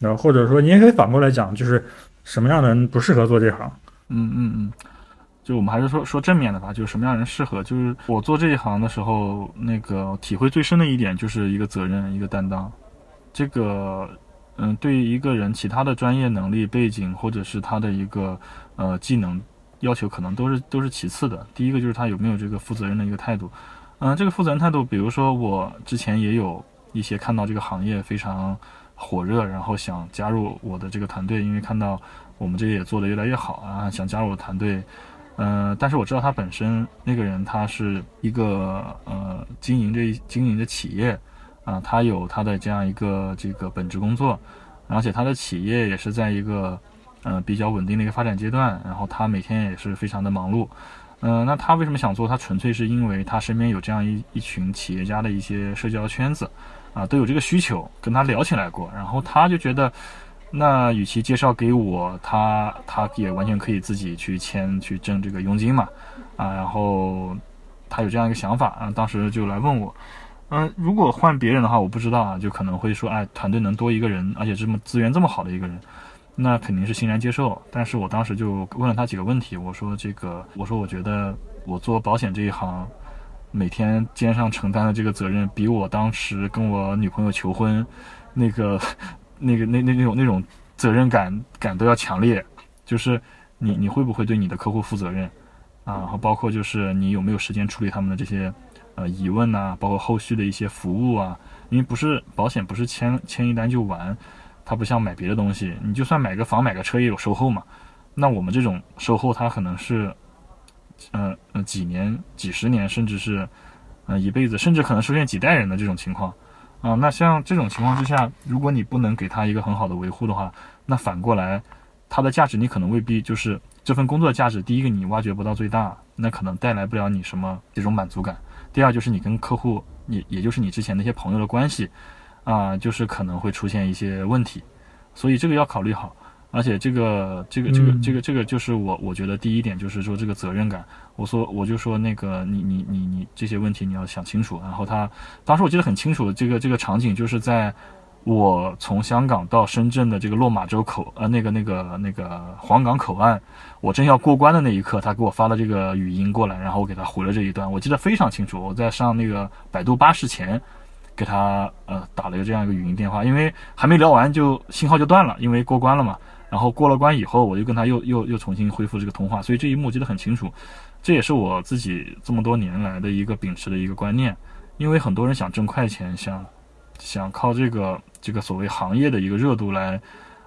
然后或者说你也可以反过来讲，就是什么样的人不适合做这行？嗯嗯嗯，就我们还是说说正面的吧，就是什么样人适合。就是我做这一行的时候，那个体会最深的一点就是一个责任，一个担当。这个，嗯，对于一个人其他的专业能力背景或者是他的一个呃技能要求，可能都是都是其次的。第一个就是他有没有这个负责任的一个态度。嗯，这个负责任态度，比如说我之前也有一些看到这个行业非常火热，然后想加入我的这个团队，因为看到。我们这个也做得越来越好啊，想加入我团队，嗯，但是我知道他本身那个人他是一个呃经营这经营的企业啊，他有他的这样一个这个本职工作，而且他的企业也是在一个呃比较稳定的一个发展阶段，然后他每天也是非常的忙碌，嗯，那他为什么想做？他纯粹是因为他身边有这样一一群企业家的一些社交圈子啊，都有这个需求，跟他聊起来过，然后他就觉得。那与其介绍给我，他他也完全可以自己去签去挣这个佣金嘛，啊，然后他有这样一个想法啊，当时就来问我，嗯，如果换别人的话，我不知道啊，就可能会说，哎，团队能多一个人，而且这么资源这么好的一个人，那肯定是欣然接受。但是我当时就问了他几个问题，我说这个，我说我觉得我做保险这一行，每天肩上承担的这个责任，比我当时跟我女朋友求婚那个。那个那那那种那种责任感感都要强烈，就是你你会不会对你的客户负责任啊？然后包括就是你有没有时间处理他们的这些呃疑问呐？包括后续的一些服务啊？因为不是保险不是签签一单就完，它不像买别的东西，你就算买个房买个车也有售后嘛。那我们这种售后它可能是呃呃几年几十年甚至是呃一辈子，甚至可能出现几代人的这种情况。啊，那像这种情况之下，如果你不能给他一个很好的维护的话，那反过来，他的价值你可能未必就是这份工作的价值。第一个，你挖掘不到最大，那可能带来不了你什么这种满足感。第二，就是你跟客户，也也就是你之前那些朋友的关系，啊，就是可能会出现一些问题，所以这个要考虑好。而且这个这个这个这个这个就是我我觉得第一点就是说这个责任感。我说我就说那个你你你你这些问题你要想清楚。然后他当时我记得很清楚，这个这个场景就是在我从香港到深圳的这个落马洲口呃那个那个那个黄岗口岸，我正要过关的那一刻，他给我发了这个语音过来，然后我给他回了这一段，我记得非常清楚。我在上那个百度巴士前给他呃打了一个这样一个语音电话，因为还没聊完就信号就断了，因为过关了嘛。然后过了关以后，我就跟他又又又重新恢复这个通话，所以这一幕记得很清楚。这也是我自己这么多年来的一个秉持的一个观念。因为很多人想挣快钱，想想靠这个这个所谓行业的一个热度来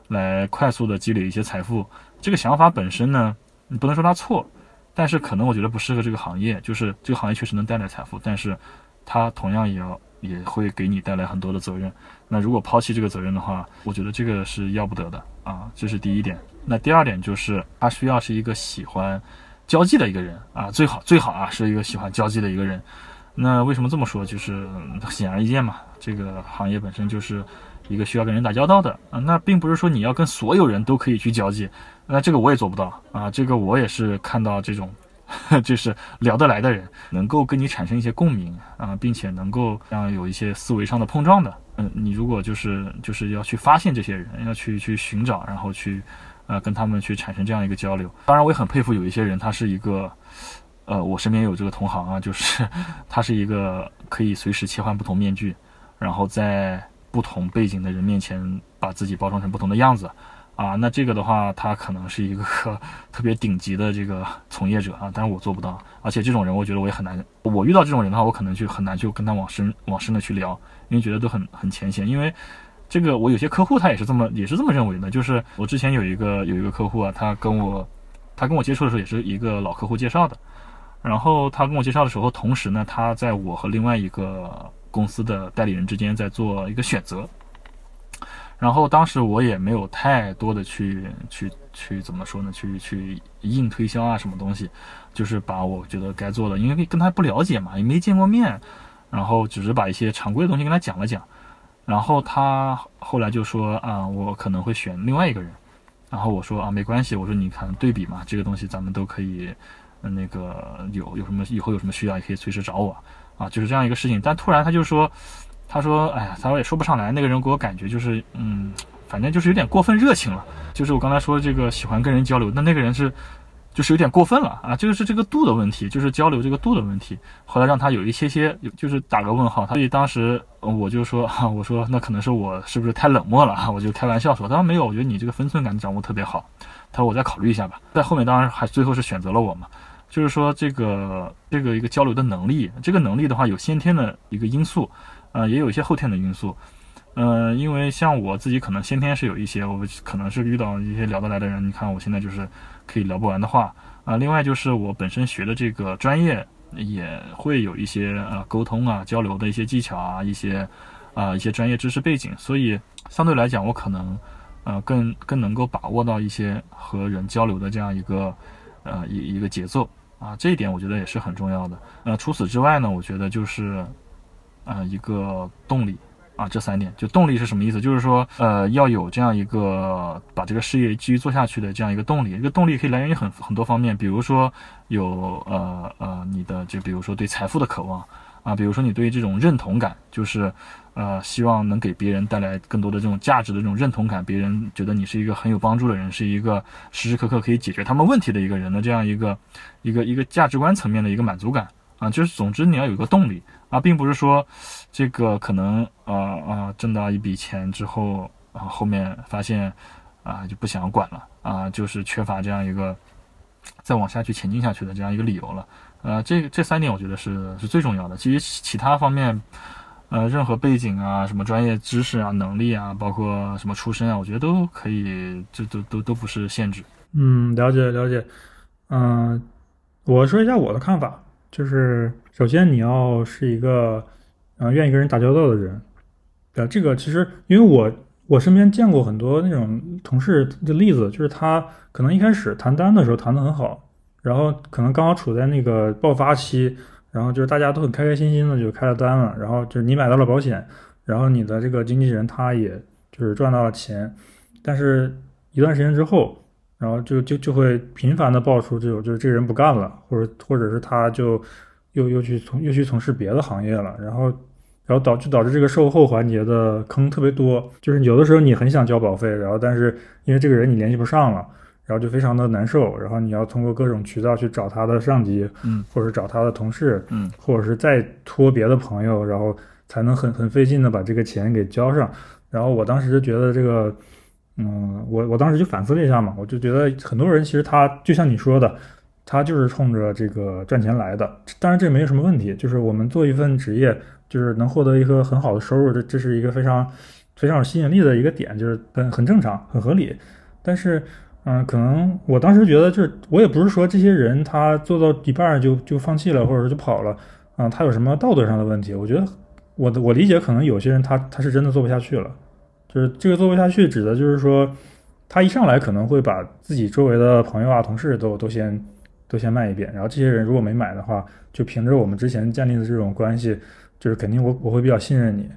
来快速的积累一些财富。这个想法本身呢，你不能说它错，但是可能我觉得不适合这个行业。就是这个行业确实能带来财富，但是它同样也要也会给你带来很多的责任。那如果抛弃这个责任的话，我觉得这个是要不得的啊，这是第一点。那第二点就是他需要是一个喜欢交际的一个人啊，最好最好啊是一个喜欢交际的一个人。那为什么这么说？就是显而易见嘛，这个行业本身就是一个需要跟人打交道的啊。那并不是说你要跟所有人都可以去交际，那这个我也做不到啊。这个我也是看到这种 <laughs> 就是聊得来的人，能够跟你产生一些共鸣啊，并且能够让有一些思维上的碰撞的。嗯，你如果就是就是要去发现这些人，要去去寻找，然后去呃跟他们去产生这样一个交流。当然，我也很佩服有一些人，他是一个呃，我身边有这个同行啊，就是 <laughs> 他是一个可以随时切换不同面具，然后在不同背景的人面前把自己包装成不同的样子。啊，那这个的话，他可能是一个特别顶级的这个从业者啊，但是我做不到。而且这种人，我觉得我也很难。我遇到这种人的话，我可能就很难就跟他往深往深的去聊，因为觉得都很很浅显。因为这个，我有些客户他也是这么也是这么认为的。就是我之前有一个有一个客户啊，他跟我他跟我接触的时候也是一个老客户介绍的。然后他跟我介绍的时候，同时呢，他在我和另外一个公司的代理人之间在做一个选择。然后当时我也没有太多的去去去怎么说呢？去去硬推销啊，什么东西，就是把我觉得该做的，因为跟他不了解嘛，也没见过面，然后只是把一些常规的东西跟他讲了讲。然后他后来就说啊，我可能会选另外一个人。然后我说啊，没关系，我说你看对比嘛，这个东西咱们都可以，那个有有什么以后有什么需要也可以随时找我啊，就是这样一个事情。但突然他就说。他说：“哎呀，他说也说不上来。那个人给我感觉就是，嗯，反正就是有点过分热情了。就是我刚才说这个喜欢跟人交流，那那个人是，就是有点过分了啊。这个是这个度的问题，就是交流这个度的问题。后来让他有一些些，就是打个问号。所以当时我就说，哈 <laughs> 我说那可能是我是不是太冷漠了？我就开玩笑说，他说没有，我觉得你这个分寸感掌握特别好。他说我再考虑一下吧。在后面当然还最后是选择了我嘛。就是说这个这个一个交流的能力，这个能力的话有先天的一个因素。”呃，也有一些后天的因素，呃，因为像我自己可能先天是有一些，我可能是遇到一些聊得来的人，你看我现在就是可以聊不完的话啊。另外就是我本身学的这个专业也会有一些呃沟通啊、交流的一些技巧啊，一些啊一些专业知识背景，所以相对来讲我可能呃更更能够把握到一些和人交流的这样一个呃一一个节奏啊，这一点我觉得也是很重要的。呃，除此之外呢，我觉得就是。啊，一个动力啊，这三点就动力是什么意思？就是说，呃，要有这样一个把这个事业继续做下去的这样一个动力。这个动力可以来源于很很多方面，比如说有呃呃你的就比如说对财富的渴望啊，比如说你对于这种认同感，就是呃希望能给别人带来更多的这种价值的这种认同感，别人觉得你是一个很有帮助的人，是一个时时刻刻可以解决他们问题的一个人的这样一个一个一个价值观层面的一个满足感啊，就是总之你要有一个动力。啊，并不是说，这个可能啊啊挣到一笔钱之后啊，后面发现啊就不想管了啊，就是缺乏这样一个再往下去前进下去的这样一个理由了。呃，这这三点我觉得是是最重要的。其实其他方面，呃，任何背景啊、什么专业知识啊、能力啊，包括什么出身啊，我觉得都可以，这都都都不是限制。嗯，了解了解。嗯，我说一下我的看法。就是首先你要是一个，呃，愿意跟人打交道的人，对这个其实因为我我身边见过很多那种同事的例子，就是他可能一开始谈单的时候谈得很好，然后可能刚好处在那个爆发期，然后就是大家都很开开心心的就开了单了，然后就是你买到了保险，然后你的这个经纪人他也就是赚到了钱，但是一段时间之后。然后就就就会频繁的爆出这种，就是这个人不干了，或者或者是他就又又去从又去从事别的行业了，然后然后导就导致这个售后环节的坑特别多，就是有的时候你很想交保费，然后但是因为这个人你联系不上了，然后就非常的难受，然后你要通过各种渠道去找他的上级，嗯，或者找他的同事，嗯，或者是再托别的朋友，然后才能很很费劲的把这个钱给交上，然后我当时就觉得这个。嗯，我我当时就反思了一下嘛，我就觉得很多人其实他就像你说的，他就是冲着这个赚钱来的。当然这没有什么问题，就是我们做一份职业，就是能获得一个很好的收入，这这是一个非常非常有吸引力的一个点，就是很很正常，很合理。但是，嗯，可能我当时觉得，就是我也不是说这些人他做到一半就就放弃了，或者说就跑了，嗯，他有什么道德上的问题？我觉得我的我理解，可能有些人他他是真的做不下去了。就是这个做不下去，指的就是说，他一上来可能会把自己周围的朋友啊、同事都都先都先卖一遍，然后这些人如果没买的话，就凭着我们之前建立的这种关系，就是肯定我我会比较信任你。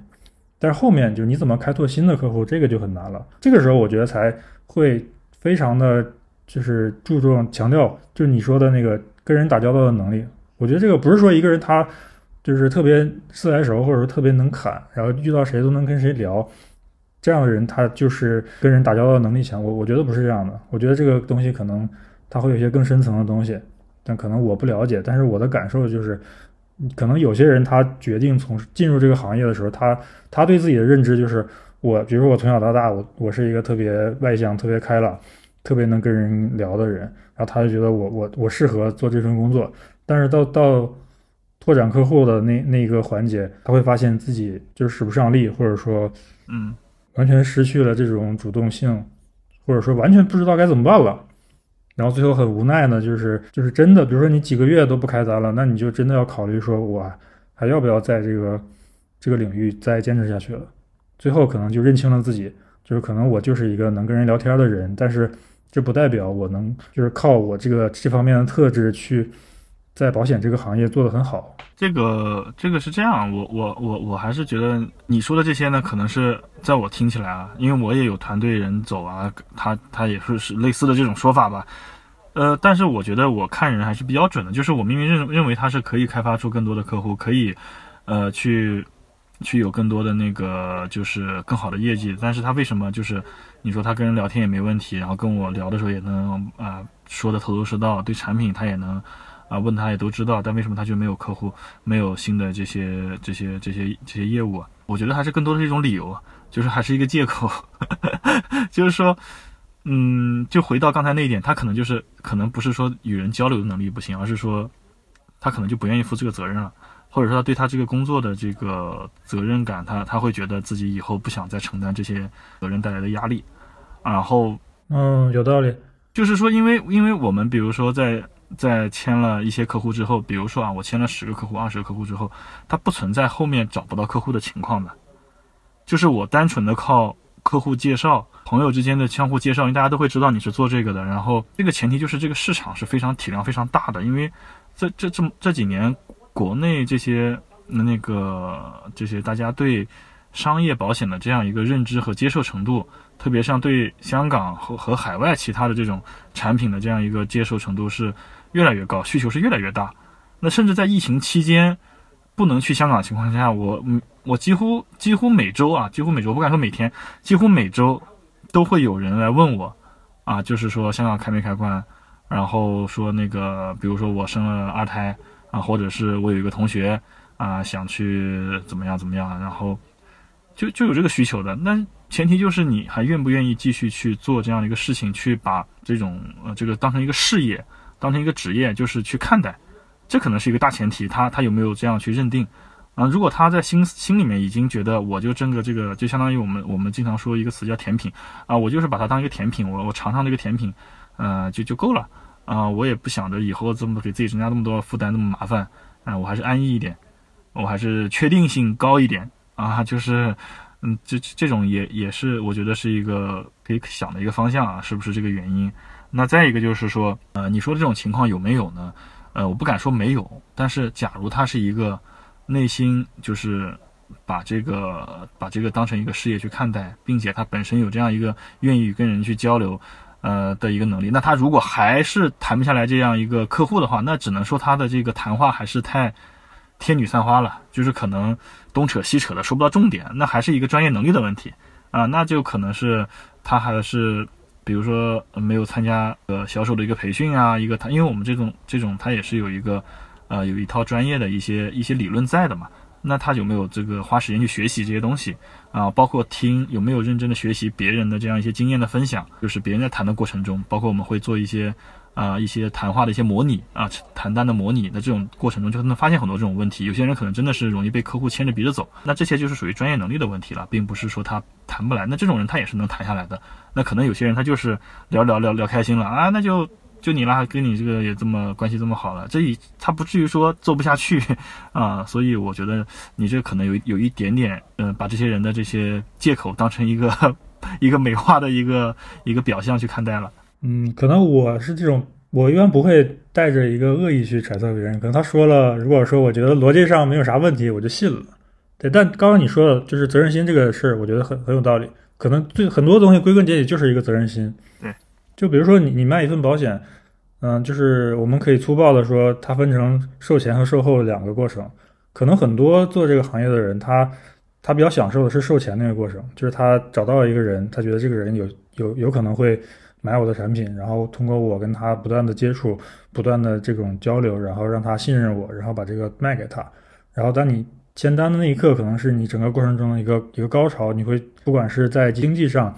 但是后面就是你怎么开拓新的客户，这个就很难了。这个时候我觉得才会非常的就是注重强调，就是你说的那个跟人打交道的能力。我觉得这个不是说一个人他就是特别自来熟，或者说特别能侃，然后遇到谁都能跟谁聊，这样的人他就是跟人打交道能力强。我我觉得不是这样的，我觉得这个东西可能他会有一些更深层的东西，但可能我不了解。但是我的感受就是。可能有些人他决定从进入这个行业的时候，他他对自己的认知就是我，比如说我从小到大，我我是一个特别外向、特别开朗、特别能跟人聊的人，然后他就觉得我我我适合做这份工作。但是到到拓展客户的那那一个环节，他会发现自己就是使不上力，或者说嗯，完全失去了这种主动性，或者说完全不知道该怎么办了。然后最后很无奈呢，就是就是真的，比如说你几个月都不开单了，那你就真的要考虑说，我还要不要在这个这个领域再坚持下去了？最后可能就认清了自己，就是可能我就是一个能跟人聊天的人，但是这不代表我能就是靠我这个这方面的特质去在保险这个行业做得很好。这个这个是这样，我我我我还是觉得你说的这些呢，可能是在我听起来啊，因为我也有团队人走啊，他他也是是类似的这种说法吧。呃，但是我觉得我看人还是比较准的，就是我明明认认为他是可以开发出更多的客户，可以，呃，去，去有更多的那个就是更好的业绩，但是他为什么就是你说他跟人聊天也没问题，然后跟我聊的时候也能啊说的头头是道，对产品他也能啊问他也都知道，但为什么他就没有客户，没有新的这些这些这些这些业务啊？我觉得还是更多的是一种理由，就是还是一个借口，<laughs> 就是说。嗯，就回到刚才那一点，他可能就是可能不是说与人交流的能力不行，而是说他可能就不愿意负这个责任了，或者说他对他这个工作的这个责任感，他他会觉得自己以后不想再承担这些责任带来的压力。然后，嗯，有道理，就是说，因为因为我们比如说在在签了一些客户之后，比如说啊，我签了十个客户、二十个客户之后，它不存在后面找不到客户的情况的，就是我单纯的靠客户介绍。朋友之间的相互介绍，因为大家都会知道你是做这个的。然后这个前提就是这个市场是非常体量非常大的，因为这这这这几年国内这些那个这些大家对商业保险的这样一个认知和接受程度，特别像对香港和和海外其他的这种产品的这样一个接受程度是越来越高，需求是越来越大。那甚至在疫情期间不能去香港的情况下，我我几乎几乎每周啊，几乎每周不敢说每天，几乎每周。都会有人来问我，啊，就是说香港开没开关，然后说那个，比如说我生了二胎啊，或者是我有一个同学啊想去怎么样怎么样，然后就就有这个需求的。那前提就是你还愿不愿意继续去做这样的一个事情，去把这种呃这个当成一个事业，当成一个职业，就是去看待，这可能是一个大前提。他他有没有这样去认定？啊，如果他在心心里面已经觉得我就挣个这个，就相当于我们我们经常说一个词叫甜品啊，我就是把它当一个甜品，我我尝尝这个甜品，呃，就就够了啊，我也不想着以后这么给自己增加那么多负担，那么麻烦啊，我还是安逸一点，我还是确定性高一点啊，就是嗯，这这种也也是我觉得是一个可以想的一个方向啊，是不是这个原因？那再一个就是说，呃，你说这种情况有没有呢？呃，我不敢说没有，但是假如他是一个。内心就是把这个把这个当成一个事业去看待，并且他本身有这样一个愿意跟人去交流，呃的一个能力。那他如果还是谈不下来这样一个客户的话，那只能说他的这个谈话还是太天女散花了，就是可能东扯西扯的说不到重点。那还是一个专业能力的问题啊，那就可能是他还是比如说没有参加呃销售的一个培训啊，一个他因为我们这种这种他也是有一个。呃，有一套专业的一些一些理论在的嘛？那他有没有这个花时间去学习这些东西啊？包括听有没有认真的学习别人的这样一些经验的分享？就是别人在谈的过程中，包括我们会做一些啊一些谈话的一些模拟啊谈单的模拟。那这种过程中就能发现很多这种问题。有些人可能真的是容易被客户牵着鼻子走，那这些就是属于专业能力的问题了，并不是说他谈不来。那这种人他也是能谈下来的。那可能有些人他就是聊聊聊聊开心了啊，那就。就你啦，跟你这个也这么关系这么好了，这也他不至于说做不下去啊，所以我觉得你这可能有有一点点，嗯，把这些人的这些借口当成一个 <laughs> 一个美化的一个一个表象去看待了。嗯，可能我是这种，我一般不会带着一个恶意去揣测别人。可能他说了，如果说我觉得逻辑上没有啥问题，我就信了。对，但刚刚你说的就是责任心这个事儿，我觉得很很有道理。可能最很多东西归根结底就是一个责任心。对。就比如说你你卖一份保险，嗯，就是我们可以粗暴的说，它分成售前和售后两个过程。可能很多做这个行业的人，他他比较享受的是售前那个过程，就是他找到了一个人，他觉得这个人有有有可能会买我的产品，然后通过我跟他不断的接触，不断的这种交流，然后让他信任我，然后把这个卖给他。然后当你签单的那一刻，可能是你整个过程中的一个一个高潮，你会不管是在经济上，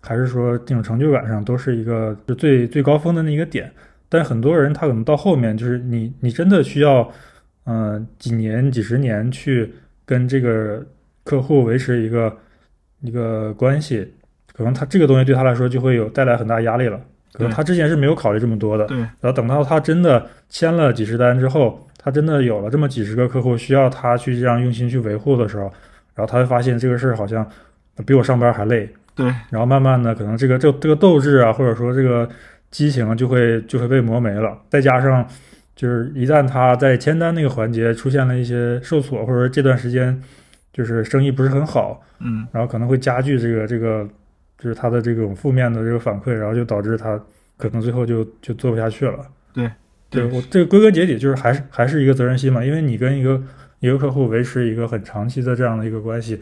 还是说这种成就感上，都是一个就最最高峰的那一个点。但很多人他可能到后面，就是你你真的需要，嗯，几年几十年去跟这个客户维持一个一个关系，可能他这个东西对他来说就会有带来很大压力了。可能他之前是没有考虑这么多的。对。然后等到他真的签了几十单之后，他真的有了这么几十个客户需要他去这样用心去维护的时候，然后他会发现这个事儿好像比我上班还累。对。然后慢慢的，可能这个这这个斗志啊，或者说这个。激情就会就会被磨没了，再加上就是一旦他在签单那个环节出现了一些受挫，或者说这段时间就是生意不是很好，嗯，然后可能会加剧这个这个就是他的这种负面的这个反馈，然后就导致他可能最后就就做不下去了。对，对我这个归根结底就是还是还是一个责任心嘛，因为你跟一个一个客户维持一个很长期的这样的一个关系，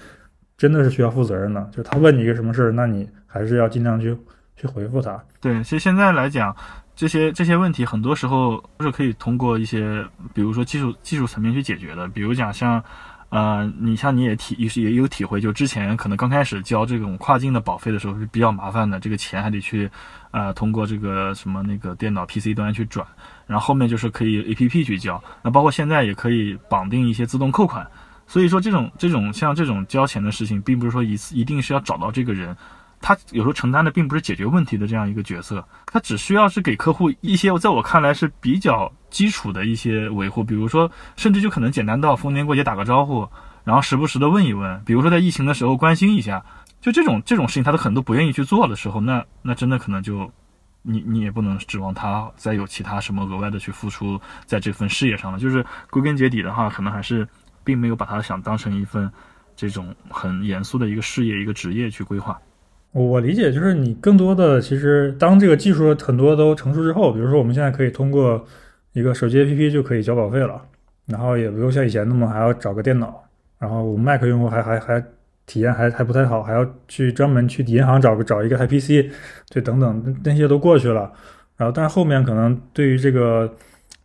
真的是需要负责任的。就是他问你一个什么事儿，那你还是要尽量去。去回复他。对，其实现在来讲，这些这些问题很多时候都是可以通过一些，比如说技术技术层面去解决的。比如讲像，呃，你像你也体也是也有体会，就之前可能刚开始交这种跨境的保费的时候是比较麻烦的，这个钱还得去，呃，通过这个什么那个电脑 PC 端去转，然后后面就是可以 APP 去交，那包括现在也可以绑定一些自动扣款。所以说这种这种像这种交钱的事情，并不是说一次一定是要找到这个人。他有时候承担的并不是解决问题的这样一个角色，他只需要是给客户一些在我看来是比较基础的一些维护，比如说，甚至就可能简单到逢年过节打个招呼，然后时不时的问一问，比如说在疫情的时候关心一下，就这种这种事情，他都很多不愿意去做的时候，那那真的可能就，你你也不能指望他再有其他什么额外的去付出在这份事业上了。就是归根结底的话，可能还是并没有把他想当成一份这种很严肃的一个事业一个职业去规划。我理解就是你更多的其实当这个技术很多都成熟之后，比如说我们现在可以通过一个手机 APP 就可以交保费了，然后也不用像以前那么还要找个电脑，然后我们 Mac 用户还还还体验还还不太好，还要去专门去银行找个找一个台 PC，对，等等那些都过去了。然后但是后面可能对于这个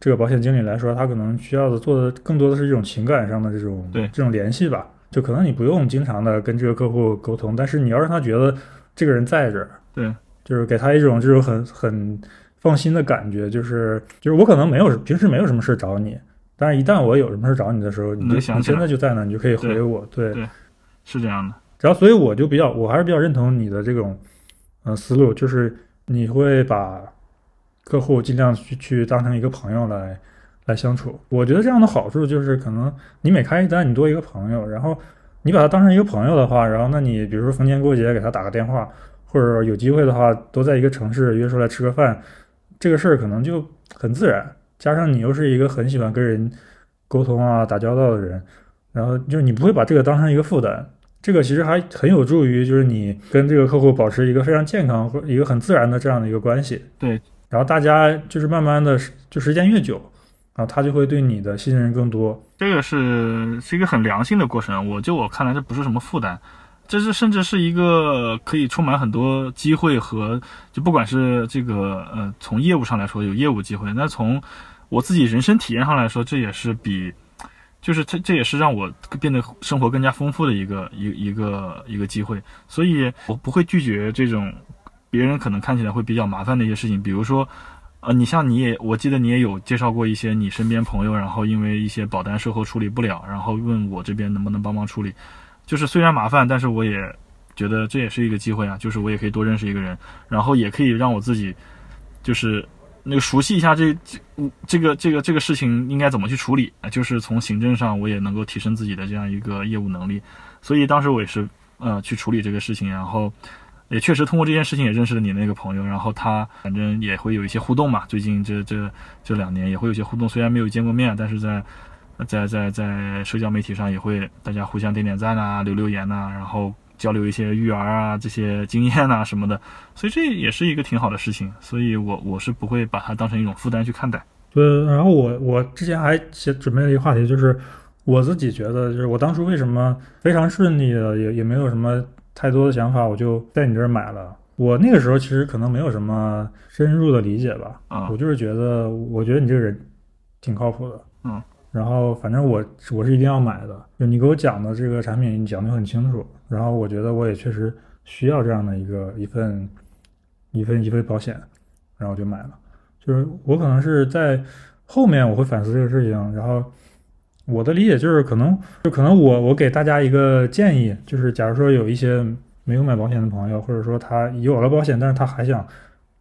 这个保险经理来说，他可能需要的做的更多的是这种情感上的这种对这种联系吧，就可能你不用经常的跟这个客户沟通，但是你要让他觉得。这个人在这儿，对，就是给他一种这种很很放心的感觉，就是就是我可能没有平时没有什么事找你，但是一旦我有什么事找你的时候，你就你现在就在那，你就可以回我，对，是这样的。然后所以我就比较，我还是比较认同你的这种呃思路，就是你会把客户尽量去去当成一个朋友来来相处。我觉得这样的好处就是，可能你每开一单，你多一个朋友，然后。你把他当成一个朋友的话，然后那你比如说逢年过节给他打个电话，或者有机会的话都在一个城市约出来吃个饭，这个事儿可能就很自然。加上你又是一个很喜欢跟人沟通啊、打交道的人，然后就是你不会把这个当成一个负担。这个其实还很有助于就是你跟这个客户保持一个非常健康或一个很自然的这样的一个关系。对，然后大家就是慢慢的就时间越久。啊他就会对你的信任更多，这个是是一个很良性的过程。我就我看来，这不是什么负担，这是甚至是一个可以充满很多机会和就不管是这个呃从业务上来说有业务机会，那从我自己人生体验上来说，这也是比就是这这也是让我变得生活更加丰富的一个一一个一个机会。所以我不会拒绝这种别人可能看起来会比较麻烦的一些事情，比如说。呃，你像你也，我记得你也有介绍过一些你身边朋友，然后因为一些保单售后处理不了，然后问我这边能不能帮忙处理。就是虽然麻烦，但是我也觉得这也是一个机会啊，就是我也可以多认识一个人，然后也可以让我自己，就是那个熟悉一下这这这个这个这个事情应该怎么去处理啊，就是从行政上我也能够提升自己的这样一个业务能力。所以当时我也是呃去处理这个事情，然后。也确实通过这件事情也认识了你那个朋友，然后他反正也会有一些互动嘛。最近这这这两年也会有些互动，虽然没有见过面，但是在在在在社交媒体上也会大家互相点点赞啊，留留言呐，然后交流一些育儿啊这些经验啊什么的，所以这也是一个挺好的事情，所以我我是不会把它当成一种负担去看待。对，然后我我之前还写准备了一个话题，就是我自己觉得，就是我当初为什么非常顺利的，也也没有什么太多的想法，我就在你这儿买了。我那个时候其实可能没有什么深入的理解吧，啊。我就是觉得，我觉得你这个人挺靠谱的，嗯，然后反正我我是一定要买的，就你给我讲的这个产品，你讲的很清楚，然后我觉得我也确实需要这样的一个一份一份一份保险，然后我就买了。就是我可能是在后面我会反思这个事情，然后我的理解就是可能就可能我我给大家一个建议，就是假如说有一些没有买保险的朋友，或者说他有了保险，但是他还想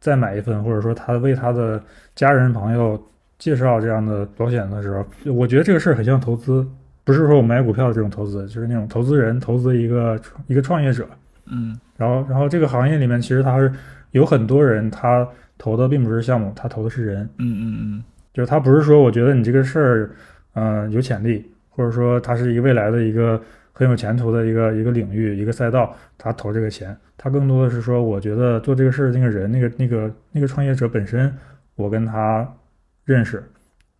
再买一份，或者说他为他的家人朋友介绍这样的保险的时候，我觉得这个事儿很像投资，不是说我买股票的这种投资，就是那种投资人投资一个一个创业者，嗯然后然后这个行业里面其实他是有很多人他投的并不是项目，他投的是人。嗯嗯嗯就是他不是说我觉得你这个事儿，嗯、有潜力，或者说它是一个未来的一个很有前途的一个一个领域、一个赛道，他投这个钱，他更多的是说，我觉得做这个事儿那个人，那个那个那个创业者本身，我跟他认识，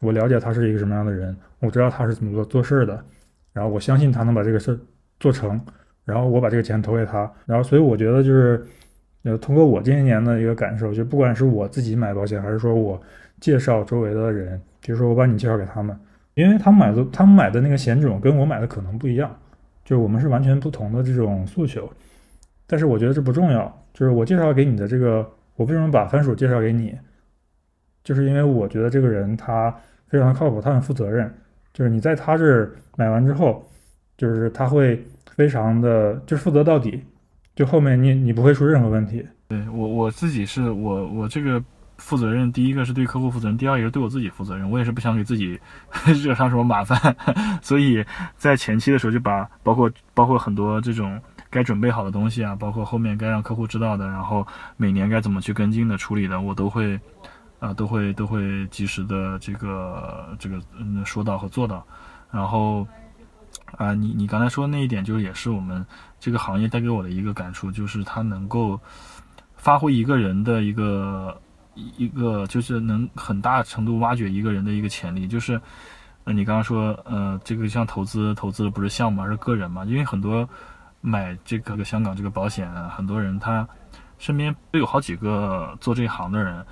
我了解他是一个什么样的人，我知道他是怎么做做事的，然后我相信他能把这个事儿做成，然后我把这个钱投给他，然后所以我觉得就是，呃，通过我这些年的一个感受，就不管是我自己买保险，还是说我介绍周围的人，比如说我把你介绍给他们，因为他们买的他们买的那个险种跟我买的可能不一样，就是我们是完全不同的这种诉求，但是我觉得这不重要，就是我介绍给你的这个，我为什么把番薯介绍给你，就是因为我觉得这个人他非常的靠谱，他很负责任，就是你在他这儿买完之后，就是他会非常的就负责到底，就后面你你不会出任何问题。对我我自己是我我这个负责任，第一个是对客户负责任，第二也是对我自己负责任。我也是不想给自己 <laughs> 惹上什么麻烦，<laughs> 所以在前期的时候就把包括包括很多这种该准备好的东西啊，包括后面该让客户知道的，然后每年该怎么去跟进的处理的，我都会啊、都会都会及时的这个这个嗯说到和做到，然后。啊，你你刚才说的那一点，就是也是我们这个行业带给我的一个感触，就是它能够发挥一个人的一个一个，就是能很大程度挖掘一个人的一个潜力。就是，呃，你刚刚说，呃，这个像投资，投资的不是项目，而是个人嘛。因为很多买这个香港这个保险，很多人他身边都有好几个做这一行的人，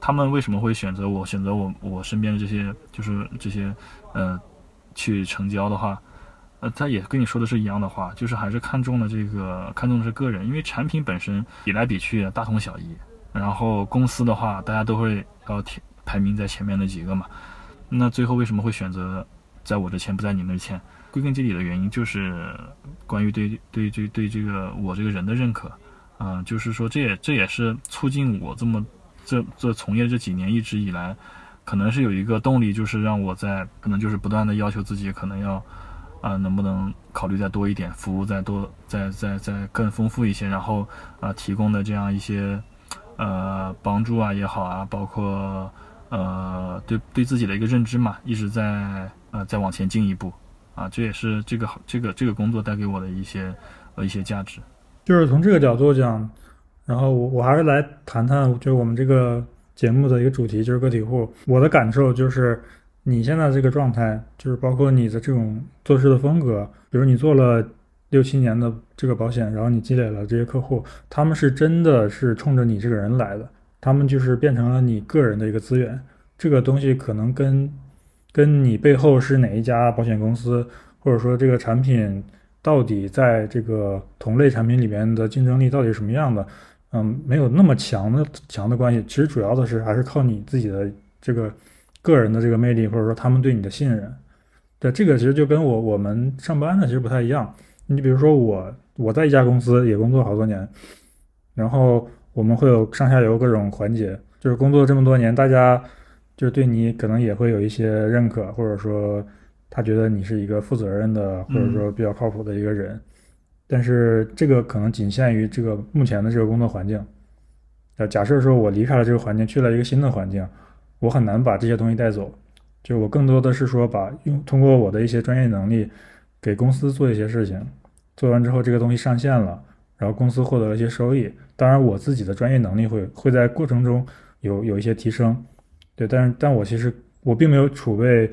他们为什么会选择我？选择我我身边的这些，就是这些，呃，去成交的话。呃，他也跟你说的是一样的话，就是还是看中了这个，看中的是个人，因为产品本身比来比去大同小异。然后公司的话，大家都会要提排名在前面那几个嘛。那最后为什么会选择在我这签不在你那签？归根结底的原因就是关于对对对对这个我这个人的认可，啊、就是说这也这也是促进我这么这这从业这几年一直以来，可能是有一个动力，就是让我在可能就是不断的要求自己，可能要。啊、能不能考虑再多一点，服务再多，再再再更丰富一些，然后啊、提供的这样一些呃帮助啊也好啊，包括呃对对自己的一个认知嘛，一直在呃再往前进一步啊，这也是这个好这个这个工作带给我的一些呃一些价值。就是从这个角度讲，然后我我还是来谈谈，就是我们这个节目的一个主题，就是个体户。我的感受就是，你现在这个状态，就是包括你的这种做事的风格，比如你做了六七年的这个保险，然后你积累了这些客户，他们是真的是冲着你这个人来的，他们就是变成了你个人的一个资源。这个东西可能跟跟你背后是哪一家保险公司，或者说这个产品到底在这个同类产品里面的竞争力到底什么样的，嗯，没有那么强的强的关系。其实主要的是还是靠你自己的这个个人的这个魅力，或者说他们对你的信任。对，这个其实就跟我我们上班的其实不太一样。你比如说我我在一家公司也工作好多年，然后我们会有上下游各种环节，就是工作这么多年，大家就是对你可能也会有一些认可，或者说他觉得你是一个负责任的，或者说比较靠谱的一个人。但是这个可能仅限于这个目前的这个工作环境。呃，假设说我离开了这个环境，去了一个新的环境，我很难把这些东西带走。就我更多的是说把用通过我的一些专业能力，给公司做一些事情，做完之后这个东西上线了，然后公司获得了一些收益。当然，我自己的专业能力会会在过程中有有一些提升，对，但是但我其实我并没有储备，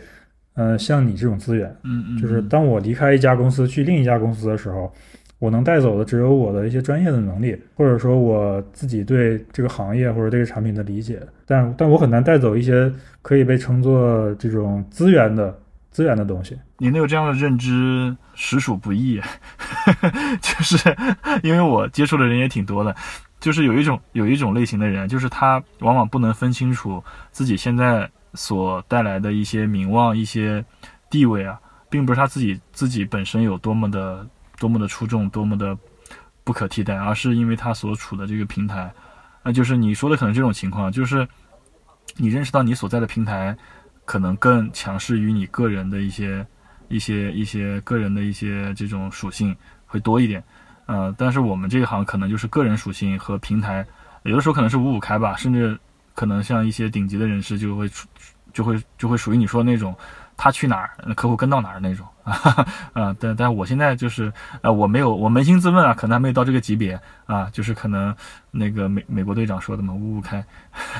呃，像你这种资源，嗯嗯，就是当我离开一家公司去另一家公司的时候，我能带走的只有我的一些专业的能力，或者说我自己对这个行业或者这个产品的理解，但但我很难带走一些可以被称作这种资源的资源的东西。你能有这样的认知，实属不易。<laughs> 就是因为我接触的人也挺多的，就是有一种有一种类型的人，就是他往往不能分清楚自己现在所带来的一些名望、一些地位啊，并不是他自己自己本身有多么的多么的出众、多么的不可替代，而是因为他所处的这个平台。那就是你说的可能这种情况，就是你认识到你所在的平台可能更强势于你个人的一些。一些一些个人的一些这种属性会多一点，呃，但是我们这一行可能就是个人属性和平台，有的时候可能是五五开吧，甚至可能像一些顶级的人士就会，就会就会属于你说的那种，他去哪儿，客户跟到哪儿那种 <laughs> 啊，啊但但我现在就是呃，我没有，我扪心自问啊，可能还没有到这个级别啊，就是可能那个美美国队长说的嘛，五五开，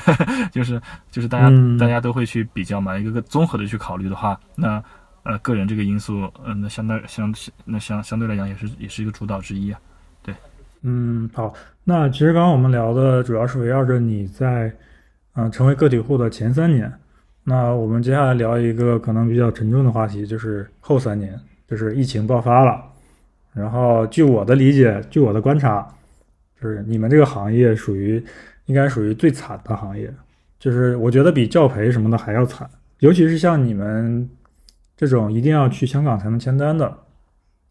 <laughs> 就是就是大家大家都会去比较嘛，一个个综合的去考虑的话，那。呃，个人这个因素，嗯，那相当相那相相对来讲也是也是一个主导之一啊，对，嗯，好，那其实刚刚我们聊的主要是围绕着你在，嗯，成为个体户的前三年，那我们接下来聊一个可能比较沉重的话题，就是后三年，就是疫情爆发了，然后据我的理解，据我的观察，就是你们这个行业属于应该属于最惨的行业，就是我觉得比教培什么的还要惨，尤其是像你们。这种一定要去香港才能签单的，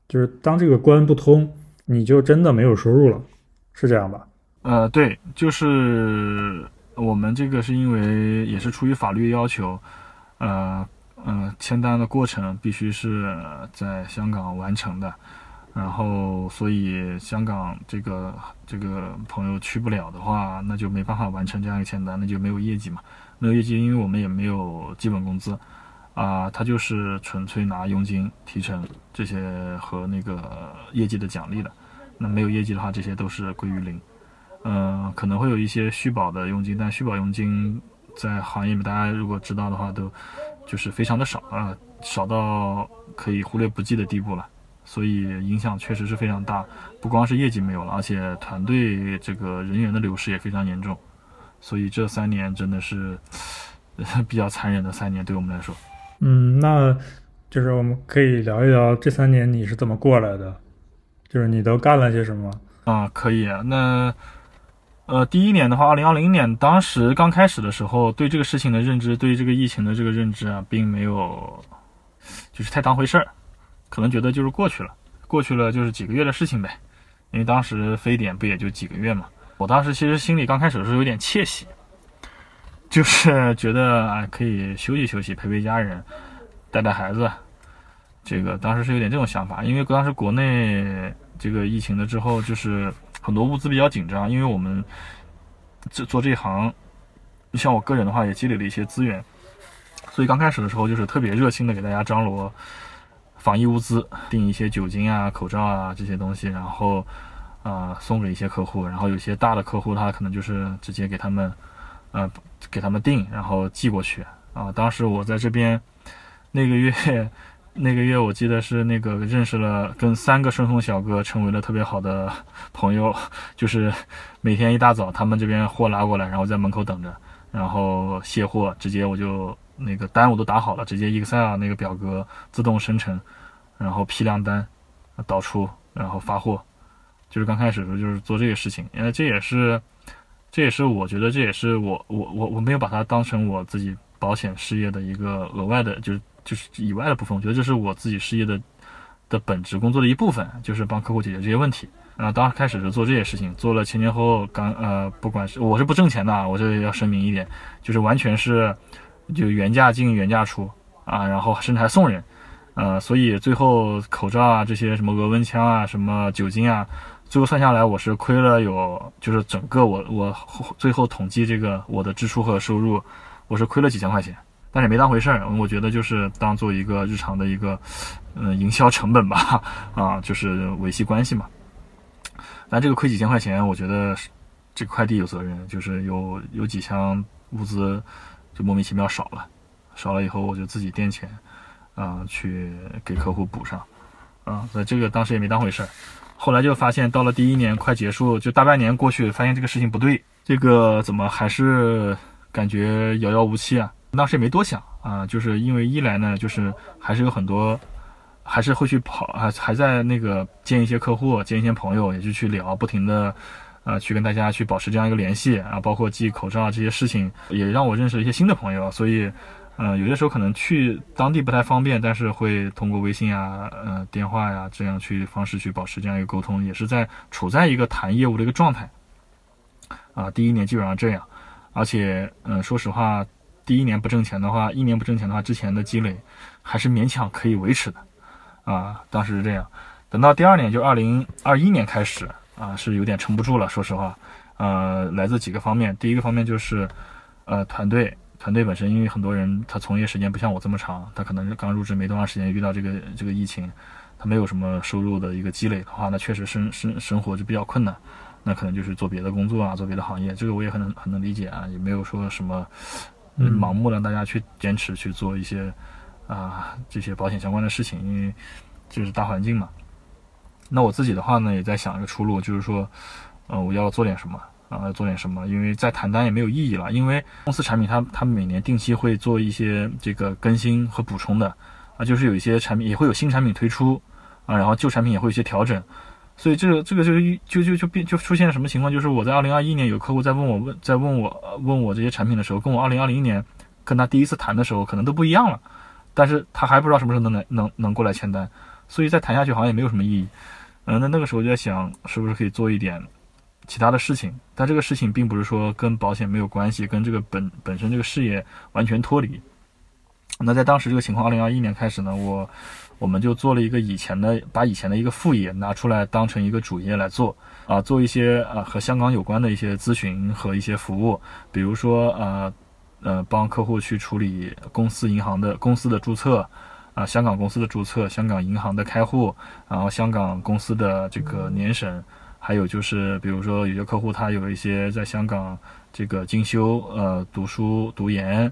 就是当这个关不通，你就真的没有收入了，是这样吧？呃，对，就是我们这个是因为也是出于法律要求，呃呃，签单的过程必须是在香港完成的，然后所以香港这个这个朋友去不了的话，那就没办法完成这样一个签单，那就没有业绩嘛，没有业绩，因为我们也没有基本工资。啊，他就是纯粹拿佣金、提成这些和那个业绩的奖励的。那没有业绩的话，这些都是归于零。嗯，可能会有一些续保的佣金，但续保佣金在行业里面，大家如果知道的话，都就是非常的少啊，少到可以忽略不计的地步了。所以影响确实是非常大，不光是业绩没有了，而且团队这个人员的流失也非常严重。所以这三年真的是比较残忍的三年，对我们来说。嗯，那就是我们可以聊一聊这三年你是怎么过来的，就是你都干了些什么啊？可以啊，那呃，第一年的话，二零二零年，当时刚开始的时候，对这个事情的认知，对这个疫情的这个认知啊，并没有就是太当回事儿，可能觉得就是过去了，过去了就是几个月的事情呗，因为当时非典不也就几个月嘛。我当时其实心里刚开始的时候有点窃喜。就是觉得啊，可以休息休息，陪陪家人，带带孩子。这个当时是有点这种想法，因为当时国内这个疫情了之后，就是很多物资比较紧张。因为我们这做这一行，像我个人的话，也积累了一些资源，所以刚开始的时候就是特别热心的给大家张罗防疫物资，订一些酒精啊、口罩啊这些东西，然后啊送给一些客户。然后有些大的客户，他可能就是直接给他们。呃，给他们订，然后寄过去啊。当时我在这边，那个月，那个月我记得是那个认识了跟三个顺丰小哥成为了特别好的朋友，就是每天一大早他们这边货拉过来，然后在门口等着，然后卸货，直接我就那个单我都打好了，直接 Excel 那个表格自动生成，然后批量单导出，然后发货，就是刚开始的时候就是做这个事情，因为这也是。这也是我觉得，这也是我我我我没有把它当成我自己保险事业的一个额外的，就是就是以外的部分。我觉得这是我自己事业的的本职工作的一部分，就是帮客户解决这些问题。啊，当时开始是做这些事情，做了前前后后，刚呃，不管是我是不挣钱的，我这里要声明一点，就是完全是就原价进原价出啊，然后甚至还送人，呃，所以最后口罩啊这些什么额温枪啊什么酒精啊。最后算下来，我是亏了有，就是整个我我最后统计这个我的支出和收入，我是亏了几千块钱。但是也没当回事儿。我觉得就是当做一个日常的一个，嗯，营销成本吧，啊，就是维系关系嘛。但这个亏几千块钱，我觉得这个快递有责任，就是有有几箱物资就莫名其妙少了，少了以后我就自己垫钱，啊，去给客户补上，啊，所以这个当时也没当回事儿。后来就发现，到了第一年快结束，就大半年过去，发现这个事情不对，这个怎么还是感觉遥遥无期啊？当时也没多想啊，就是因为一来呢，就是还是有很多，还是会去跑还，还在那个见一些客户，见一些朋友，也就去聊，不停的，呃，去跟大家去保持这样一个联系啊，包括寄口罩这些事情，也让我认识了一些新的朋友，所以。嗯，有些时候可能去当地不太方便，但是会通过微信啊、呃电话呀这样去方式去保持这样一个沟通，也是在处在一个谈业务的一个状态。啊，第一年基本上这样，而且嗯，说实话，第一年不挣钱的话，一年不挣钱的话，之前的积累还是勉强可以维持的。啊，当时是这样。等到第二年，就二零二一年开始啊，是有点撑不住了。说实话，呃，来自几个方面，第一个方面就是呃团队。团队本身，因为很多人他从业时间不像我这么长，他可能是刚入职没多长时间，遇到这个这个疫情，他没有什么收入的一个积累的话，那确实生生生活就比较困难，那可能就是做别的工作啊，做别的行业，这个我也很能很能理解啊，也没有说什么盲目让大家去坚持去做一些啊这些保险相关的事情，因为这是大环境嘛。那我自己的话呢，也在想一个出路，就是说，呃，我要做点什么。啊，做点什么？因为再谈单也没有意义了。因为公司产品它它每年定期会做一些这个更新和补充的，啊，就是有一些产品也会有新产品推出，啊，然后旧产品也会有一些调整。所以这个这个就就就就变就出现了什么情况？就是我在二零二一年有客户在问我问在问我问我这些产品的时候，跟我二零二零年跟他第一次谈的时候可能都不一样了，但是他还不知道什么时候能能能能过来签单，所以再谈下去好像也没有什么意义。嗯，那那个时候就在想，是不是可以做一点。其他的事情，但这个事情并不是说跟保险没有关系，跟这个本本身这个事业完全脱离。那在当时这个情况，二零二一年开始呢，我我们就做了一个以前的，把以前的一个副业拿出来当成一个主业来做啊，做一些啊和香港有关的一些咨询和一些服务，比如说呃呃帮客户去处理公司银行的公司的注册啊，香港公司的注册，香港银行的开户，然后香港公司的这个年审。还有就是，比如说有些客户他有一些在香港这个进修、呃读书、读研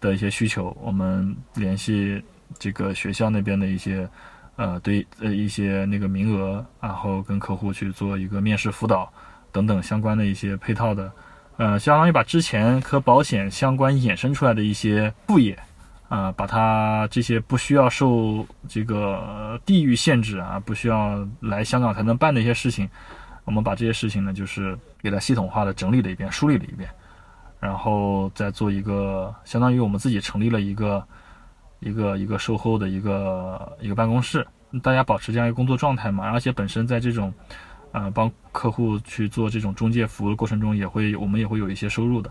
的一些需求，我们联系这个学校那边的一些呃对呃一些那个名额，然后跟客户去做一个面试辅导等等相关的一些配套的，呃，相当于把之前和保险相关衍生出来的一些副业啊，把它这些不需要受这个地域限制啊，不需要来香港才能办的一些事情。我们把这些事情呢，就是给它系统化的整理了一遍，梳理了一遍，然后再做一个，相当于我们自己成立了一个一个一个售后的一个一个办公室，大家保持这样一个工作状态嘛。而且本身在这种呃帮客户去做这种中介服务的过程中，也会我们也会有一些收入的，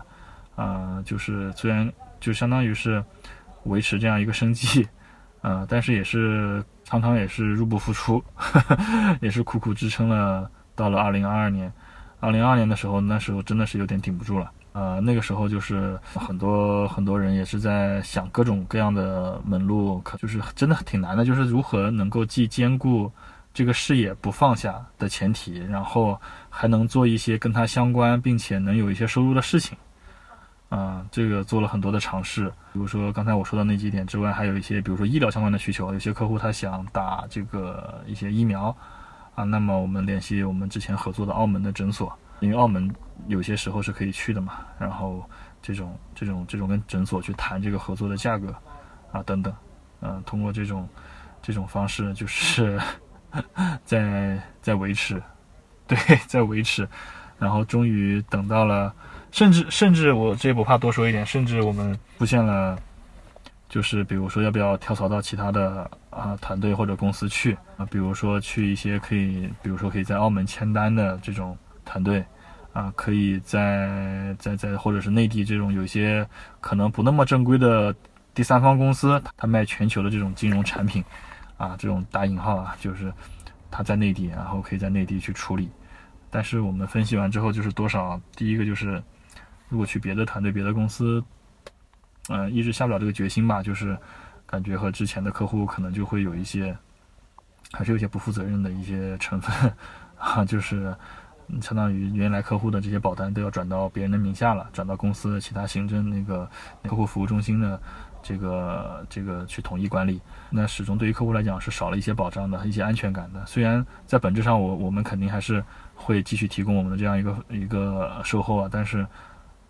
啊，就是虽然就相当于是维持这样一个生计，啊，但是也是常常也是入不敷出，<laughs> 也是苦苦支撑了。到了二零二二年，二零二二年的时候，那时候真的是有点顶不住了。呃，那个时候就是很多很多人也是在想各种各样的门路，可就是真的挺难的，就是如何能够既兼顾这个事业不放下的前提，然后还能做一些跟它相关并且能有一些收入的事情。啊，这个做了很多的尝试，比如说刚才我说的那几点之外，还有一些，比如说医疗相关的需求，有些客户他想打这个一些疫苗。啊，那么我们联系我们之前合作的澳门的诊所，因为澳门有些时候是可以去的嘛。然后这种这种这种跟诊所去谈这个合作的价格，啊等等，嗯，通过这种这种方式，就是 <laughs> 在在维持，对，在维持。然后终于等到了，甚至甚至我这也不怕多说一点，甚至我们出现了。就是比如说，要不要跳槽到其他的啊团队或者公司去啊？比如说去一些可以，比如说可以在澳门签单的这种团队啊，可以在在在或者是内地这种有些可能不那么正规的第三方公司，他卖全球的这种金融产品啊，这种打引号啊，就是他在内地，然后可以在内地去处理。但是我们分析完之后，就是多少，第一个就是如果去别的团队、别的公司。嗯，一直下不了这个决心吧，就是感觉和之前的客户可能就会有一些，还是有些不负责任的一些成分 <laughs> 啊，就是相当于原来客户的这些保单都要转到别人的名下了，转到公司其他行政那个客户服务中心的这个这个去统一管理，那始终对于客户来讲是少了一些保障的一些安全感的。虽然在本质上我我们肯定还是会继续提供我们的这样一个一个售后啊，但是。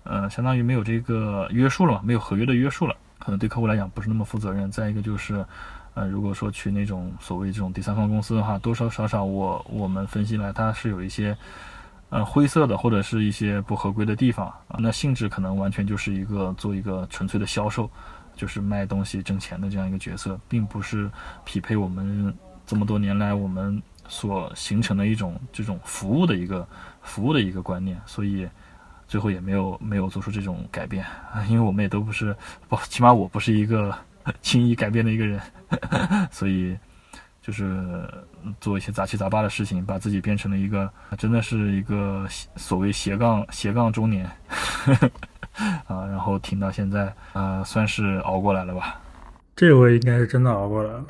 呃，相当于没有这个约束了嘛，没有合约的约束了，可能对客户来讲不是那么负责任。再一个就是，呃，如果说去那种所谓这种第三方公司的话，多多少少我我们分析来，它是有一些呃灰色的或者是一些不合规的地方啊。那性质可能完全就是一个做一个纯粹的销售，就是卖东西挣钱的这样一个角色，并不是匹配我们这么多年来我们所形成的一种这种服务的一个服务的一个观念，所以。最后也没有没有做出这种改变啊，<laughs> 因为我们也都不是，不，起码我不是一个 <laughs> 轻易改变的一个人，<laughs> 所以就是做一些杂七杂八的事情，把自己变成了一个真的是一个所谓斜杠斜杠中年 <laughs> 啊，然后挺到现在啊，算是熬过来了吧。这回应该是真的熬过来了。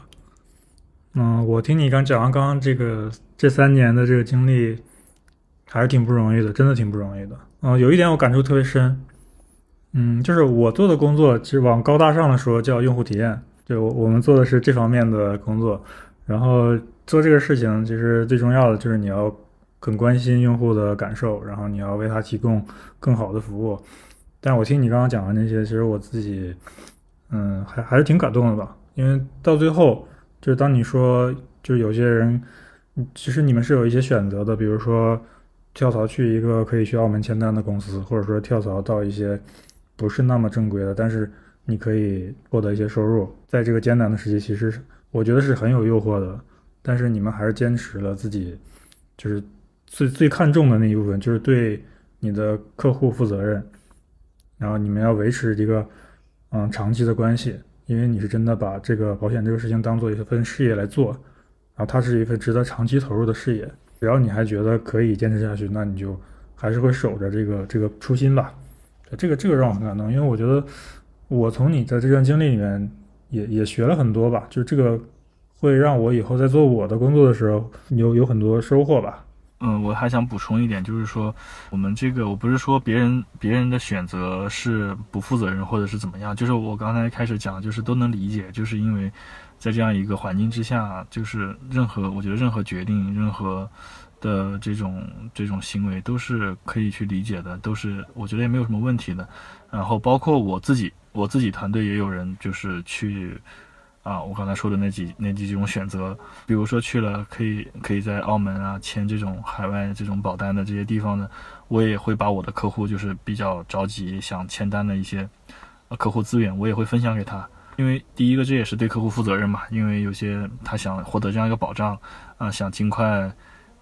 嗯，我听你刚讲完刚刚这个这三年的这个经历，还是挺不容易的，真的挺不容易的。嗯，有一点我感触特别深，嗯，就是我做的工作，其实往高大上的说叫用户体验，就我们做的是这方面的工作。然后做这个事情，其实最重要的就是你要很关心用户的感受，然后你要为他提供更好的服务。但我听你刚刚讲的那些，其实我自己，嗯，还还是挺感动的吧。因为到最后，就是当你说，就是有些人，其实你们是有一些选择的，比如说。跳槽去一个可以去澳门签单的公司，或者说跳槽到一些不是那么正规的，但是你可以获得一些收入，在这个艰难的时期，其实我觉得是很有诱惑的。但是你们还是坚持了自己，就是最最看重的那一部分，就是对你的客户负责任。然后你们要维持一个嗯长期的关系，因为你是真的把这个保险这个事情当做一份事业来做，然后它是一份值得长期投入的事业。只要你还觉得可以坚持下去，那你就还是会守着这个这个初心吧。这个这个让我很感动，因为我觉得我从你的这段经历里面也也学了很多吧。就这个会让我以后在做我的工作的时候有有很多收获吧。嗯，我还想补充一点，就是说我们这个我不是说别人别人的选择是不负责任或者是怎么样，就是我刚才开始讲，就是都能理解，就是因为。在这样一个环境之下，就是任何我觉得任何决定、任何的这种这种行为都是可以去理解的，都是我觉得也没有什么问题的。然后包括我自己，我自己团队也有人就是去啊，我刚才说的那几那几种选择，比如说去了可以可以在澳门啊签这种海外这种保单的这些地方呢，我也会把我的客户就是比较着急想签单的一些客户资源，我也会分享给他。因为第一个，这也是对客户负责任嘛。因为有些他想获得这样一个保障，啊，想尽快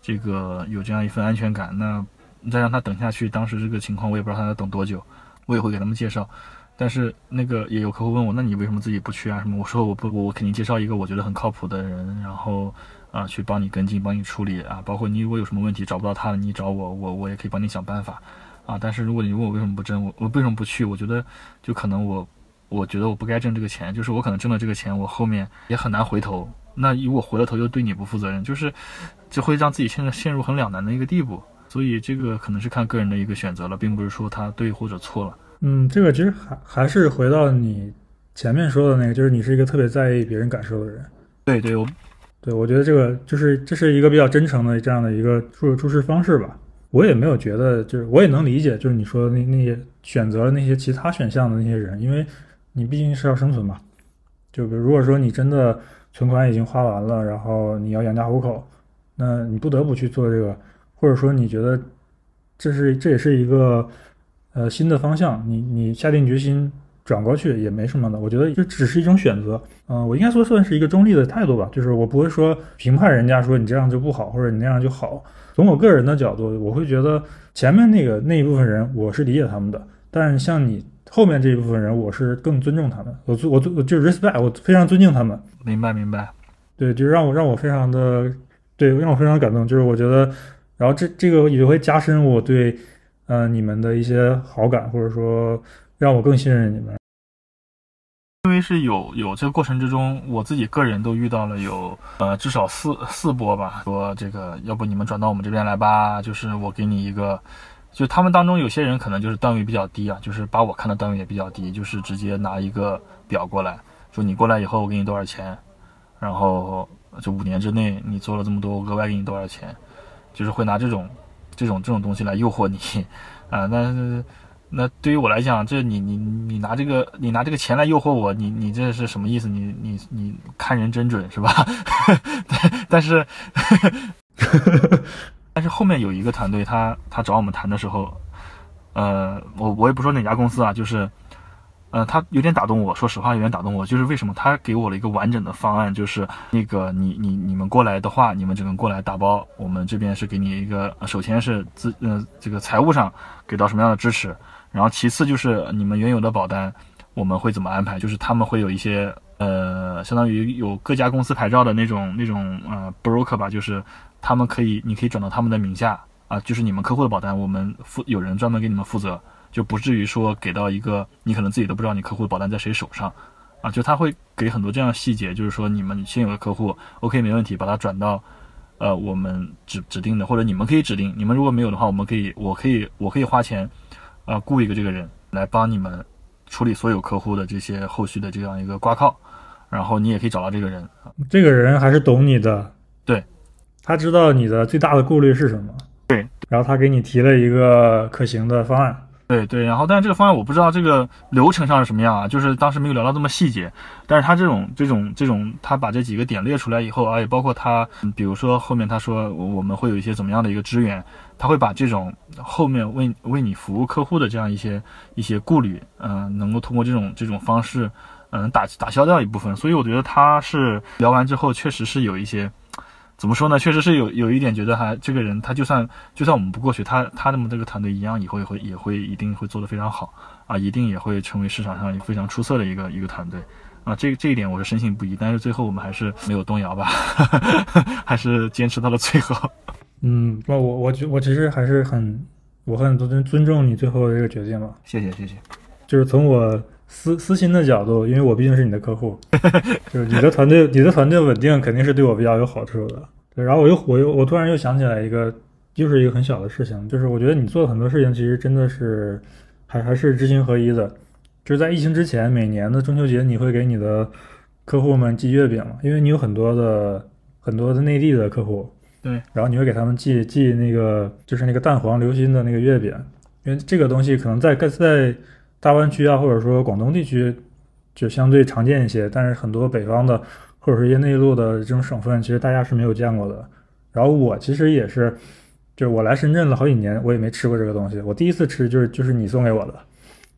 这个有这样一份安全感，那再让他等下去，当时这个情况我也不知道他要等多久，我也会给他们介绍。但是那个也有客户问我，那你为什么自己不去啊？什么？我说我不，我肯定介绍一个我觉得很靠谱的人，然后啊去帮你跟进，帮你处理啊。包括你如果有什么问题找不到他了，你找我，我我也可以帮你想办法啊。但是如果你问我为什么不挣，我我为什么不去？我觉得就可能我。我觉得我不该挣这个钱，就是我可能挣了这个钱，我后面也很难回头。那如果回了头又对你不负责任，就是就会让自己现在陷入很两难的一个地步。所以这个可能是看个人的一个选择了，并不是说他对或者错了。嗯，这个其实还还是回到你前面说的那个，就是你是一个特别在意别人感受的人。对对，我对我觉得这个就是这是一个比较真诚的这样的一个处处事方式吧。我也没有觉得，就是我也能理解，就是你说的那那些选择了那些其他选项的那些人，因为。你毕竟是要生存嘛，就比如如果说你真的存款已经花完了，然后你要养家糊口，那你不得不去做这个，或者说你觉得这是这也是一个呃新的方向，你你下定决心转过去也没什么的。我觉得这只是一种选择，嗯，我应该说算是一个中立的态度吧，就是我不会说评判人家说你这样就不好，或者你那样就好。从我个人的角度，我会觉得前面那个那一部分人我是理解他们的，但是像你。后面这一部分人，我是更尊重他们，我我我就 respect，我非常尊敬他们。明白明白，对，就让我让我非常的，对，让我非常感动。就是我觉得，然后这这个也会加深我对，呃，你们的一些好感，或者说让我更信任你们。因为是有有这个过程之中，我自己个人都遇到了有呃至少四四波吧，说这个要不你们转到我们这边来吧，就是我给你一个，就他们当中有些人可能就是段位比较低啊，就是把我看的段位也比较低，就是直接拿一个表过来说你过来以后我给你多少钱，然后就五年之内你做了这么多，额外给你多少钱，就是会拿这种这种这种东西来诱惑你啊，但是。那对于我来讲，这你你你拿这个你拿这个钱来诱惑我，你你这是什么意思？你你你看人真准是吧？<laughs> 但是 <laughs> 但是后面有一个团队，他他找我们谈的时候，呃，我我也不说哪家公司啊，就是呃，他有点打动我，说实话有点打动我，就是为什么他给我了一个完整的方案，就是那个你你你们过来的话，你们只能过来打包，我们这边是给你一个，首先是资呃这个财务上给到什么样的支持。然后其次就是你们原有的保单，我们会怎么安排？就是他们会有一些呃，相当于有各家公司牌照的那种那种呃 broker 吧，就是他们可以，你可以转到他们的名下啊，就是你们客户的保单，我们负有人专门给你们负责，就不至于说给到一个你可能自己都不知道你客户的保单在谁手上啊，就他会给很多这样细节，就是说你们现有的客户 OK 没问题，把它转到呃我们指指定的，或者你们可以指定，你们如果没有的话，我们可以我可以我可以花钱。啊，雇一个这个人来帮你们处理所有客户的这些后续的这样一个挂靠，然后你也可以找到这个人。这个人还是懂你的，对，他知道你的最大的顾虑是什么，对，然后他给你提了一个可行的方案。对对，然后但是这个方案我不知道这个流程上是什么样啊，就是当时没有聊到这么细节。但是他这种这种这种，他把这几个点列出来以后啊，也包括他，比如说后面他说我们会有一些怎么样的一个支援，他会把这种后面为为你服务客户的这样一些一些顾虑，嗯，能够通过这种这种方式，嗯，打打消掉一部分。所以我觉得他是聊完之后确实是有一些。怎么说呢？确实是有有一点觉得，还这个人他就算就算我们不过去，他他那么这个团队一样，以后也会也会一定会做得非常好啊，一定也会成为市场上非常出色的一个一个团队啊。这这一点我是深信不疑。但是最后我们还是没有动摇吧，<laughs> 还是坚持到了最后。<laughs> 嗯，那我我觉我其实还是很我很尊尊重你最后的这个决定吧。谢谢谢谢。就是从我。私私心的角度，因为我毕竟是你的客户，就是你的团队，你的团队稳定肯定是对我比较有好处的。对，然后我又我又我突然又想起来一个，又是一个很小的事情，就是我觉得你做的很多事情其实真的是还还是知行合一的。就是在疫情之前，每年的中秋节你会给你的客户们寄月饼嘛？因为你有很多的很多的内地的客户，对，然后你会给他们寄寄那个就是那个蛋黄流心的那个月饼，因为这个东西可能在在。大湾区啊，或者说广东地区，就相对常见一些。但是很多北方的，或者是一些内陆的这种省份，其实大家是没有见过的。然后我其实也是，就是我来深圳了好几年，我也没吃过这个东西。我第一次吃就是就是你送给我的，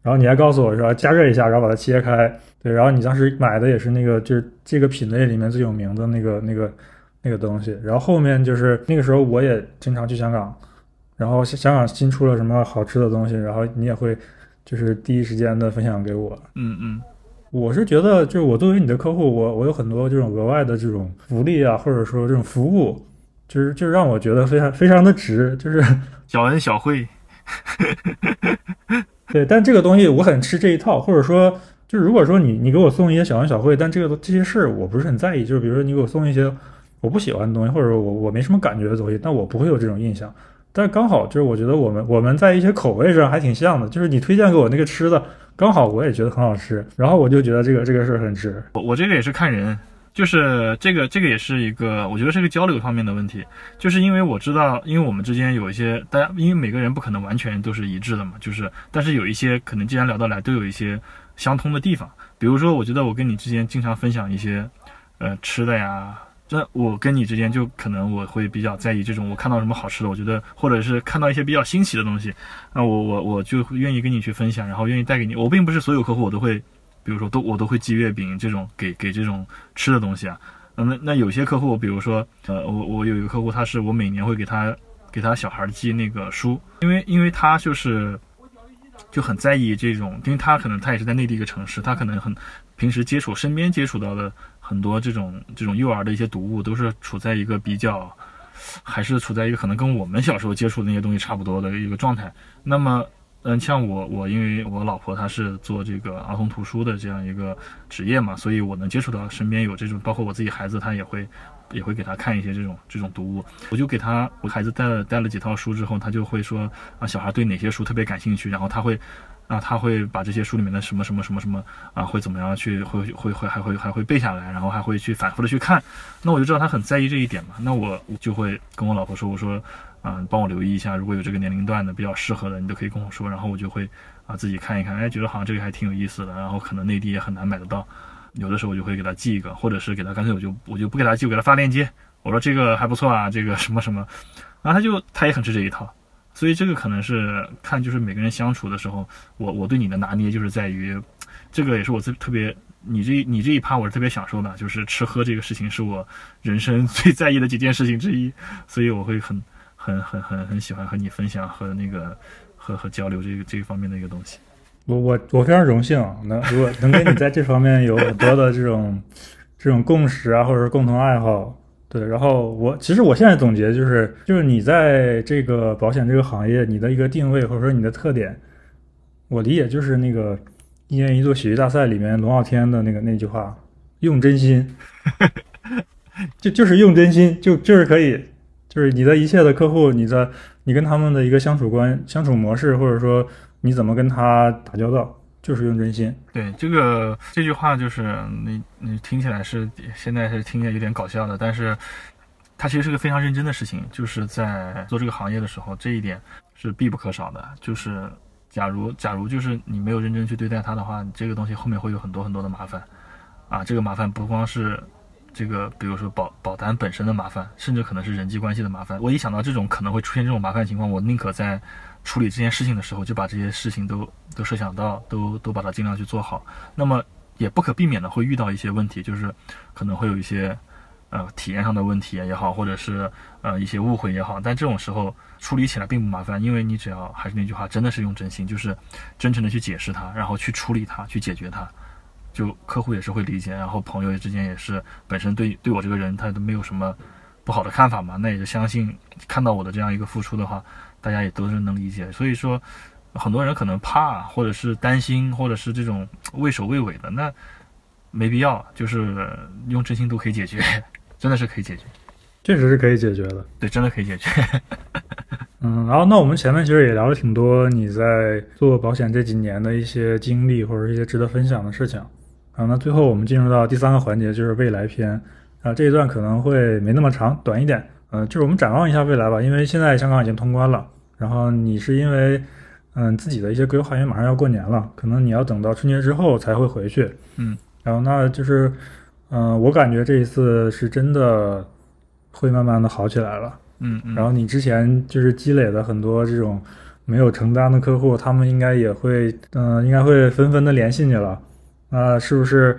然后你还告诉我说加热一下，然后把它切开。对，然后你当时买的也是那个就是这个品类里面最有名的那个那个那个东西。然后后面就是那个时候我也经常去香港，然后香港新出了什么好吃的东西，然后你也会。就是第一时间的分享给我，嗯嗯，我是觉得，就是我作为你的客户，我我有很多这种额外的这种福利啊，或者说这种服务，就是就是让我觉得非常非常的值，就是 <laughs> 小恩小惠，<laughs> 对，但这个东西我很吃这一套，或者说，就如果说你你给我送一些小恩小惠，但这个这些事儿我不是很在意，就是比如说你给我送一些我不喜欢的东西，或者我我没什么感觉的东西，但我不会有这种印象。但刚好就是我觉得我们我们在一些口味上还挺像的，就是你推荐给我那个吃的，刚好我也觉得很好吃，然后我就觉得这个这个事儿很值。我我这个也是看人，就是这个这个也是一个，我觉得是个交流方面的问题，就是因为我知道，因为我们之间有一些大家，因为每个人不可能完全都是一致的嘛，就是但是有一些可能既然聊得来，都有一些相通的地方，比如说我觉得我跟你之间经常分享一些，呃吃的呀。那我跟你之间就可能我会比较在意这种，我看到什么好吃的，我觉得或者是看到一些比较新奇的东西，那我我我就愿意跟你去分享，然后愿意带给你。我并不是所有客户我都会，比如说都我都会寄月饼这种给给这种吃的东西啊。那那有些客户，比如说呃我我有一个客户，他是我每年会给他给他小孩寄那个书，因为因为他就是就很在意这种，因为他可能他也是在内地一个城市，他可能很平时接触身边接触到的。很多这种这种幼儿的一些读物都是处在一个比较，还是处在一个可能跟我们小时候接触的那些东西差不多的一个状态。那么嗯，像我我因为我老婆她是做这个儿童图书的这样一个职业嘛，所以我能接触到身边有这种，包括我自己孩子，他也会也会给他看一些这种这种读物。我就给他我孩子带了带了几套书之后，他就会说啊，小孩对哪些书特别感兴趣，然后他会。啊，他会把这些书里面的什么什么什么什么啊，会怎么样去会会会还会还会背下来，然后还会去反复的去看。那我就知道他很在意这一点嘛。那我就会跟我老婆说，我说，啊，帮我留意一下，如果有这个年龄段的比较适合的，你都可以跟我说。然后我就会啊自己看一看，哎，觉得好像这个还挺有意思的。然后可能内地也很难买得到，有的时候我就会给他寄一个，或者是给他干脆我就我就不给他寄，我给他发链接。我说这个还不错啊，这个什么什么，然后他就他也很吃这一套。所以这个可能是看，就是每个人相处的时候，我我对你的拿捏就是在于，这个也是我最特别，你这你这一趴我是特别享受的，就是吃喝这个事情是我人生 <laughs> 最在意的几件事情之一，所以我会很很很很很喜欢和你分享和那个和和交流这个这一方面的一个东西。我我我非常荣幸能如果能跟你在这方面有很多的这种这种共识啊，或者是共同爱好。对，然后我其实我现在总结就是，就是你在这个保险这个行业，你的一个定位或者说你的特点，我理解就是那个一年一度喜剧大赛里面龙傲天的那个那句话，用真心，<laughs> 就就是用真心，就就是可以，就是你的一切的客户，你的你跟他们的一个相处关相处模式，或者说你怎么跟他打交道。就是用真心。对这个这句话，就是你你听起来是现在是听起来有点搞笑的，但是它其实是个非常认真的事情。就是在做这个行业的时候，这一点是必不可少的。就是假如假如就是你没有认真去对待它的话，你这个东西后面会有很多很多的麻烦啊。这个麻烦不光是这个，比如说保保单本身的麻烦，甚至可能是人际关系的麻烦。我一想到这种可能会出现这种麻烦情况，我宁可在。处理这件事情的时候，就把这些事情都都设想到，都都把它尽量去做好。那么也不可避免的会遇到一些问题，就是可能会有一些呃体验上的问题也好，或者是呃一些误会也好。但这种时候处理起来并不麻烦，因为你只要还是那句话，真的是用真心，就是真诚的去解释它，然后去处理它，去解决它，就客户也是会理解，然后朋友之间也是本身对对我这个人他都没有什么不好的看法嘛，那也就相信看到我的这样一个付出的话。大家也都是能理解，所以说，很多人可能怕，或者是担心，或者是这种畏首畏尾的，那没必要，就是用真心都可以解决，<laughs> 真的是可以解决，确实是可以解决的，对，真的可以解决。<laughs> 嗯，然后那我们前面其实也聊了挺多你在做保险这几年的一些经历，或者一些值得分享的事情。啊，那最后我们进入到第三个环节，就是未来篇。啊，这一段可能会没那么长，短一点。嗯，就是我们展望一下未来吧，因为现在香港已经通关了，然后你是因为，嗯，自己的一些规划，因为马上要过年了，可能你要等到春节之后才会回去，嗯，然后那就是，嗯，我感觉这一次是真的会慢慢的好起来了，嗯嗯，然后你之前就是积累的很多这种没有承担的客户，他们应该也会，嗯，应该会纷纷的联系你了，那是不是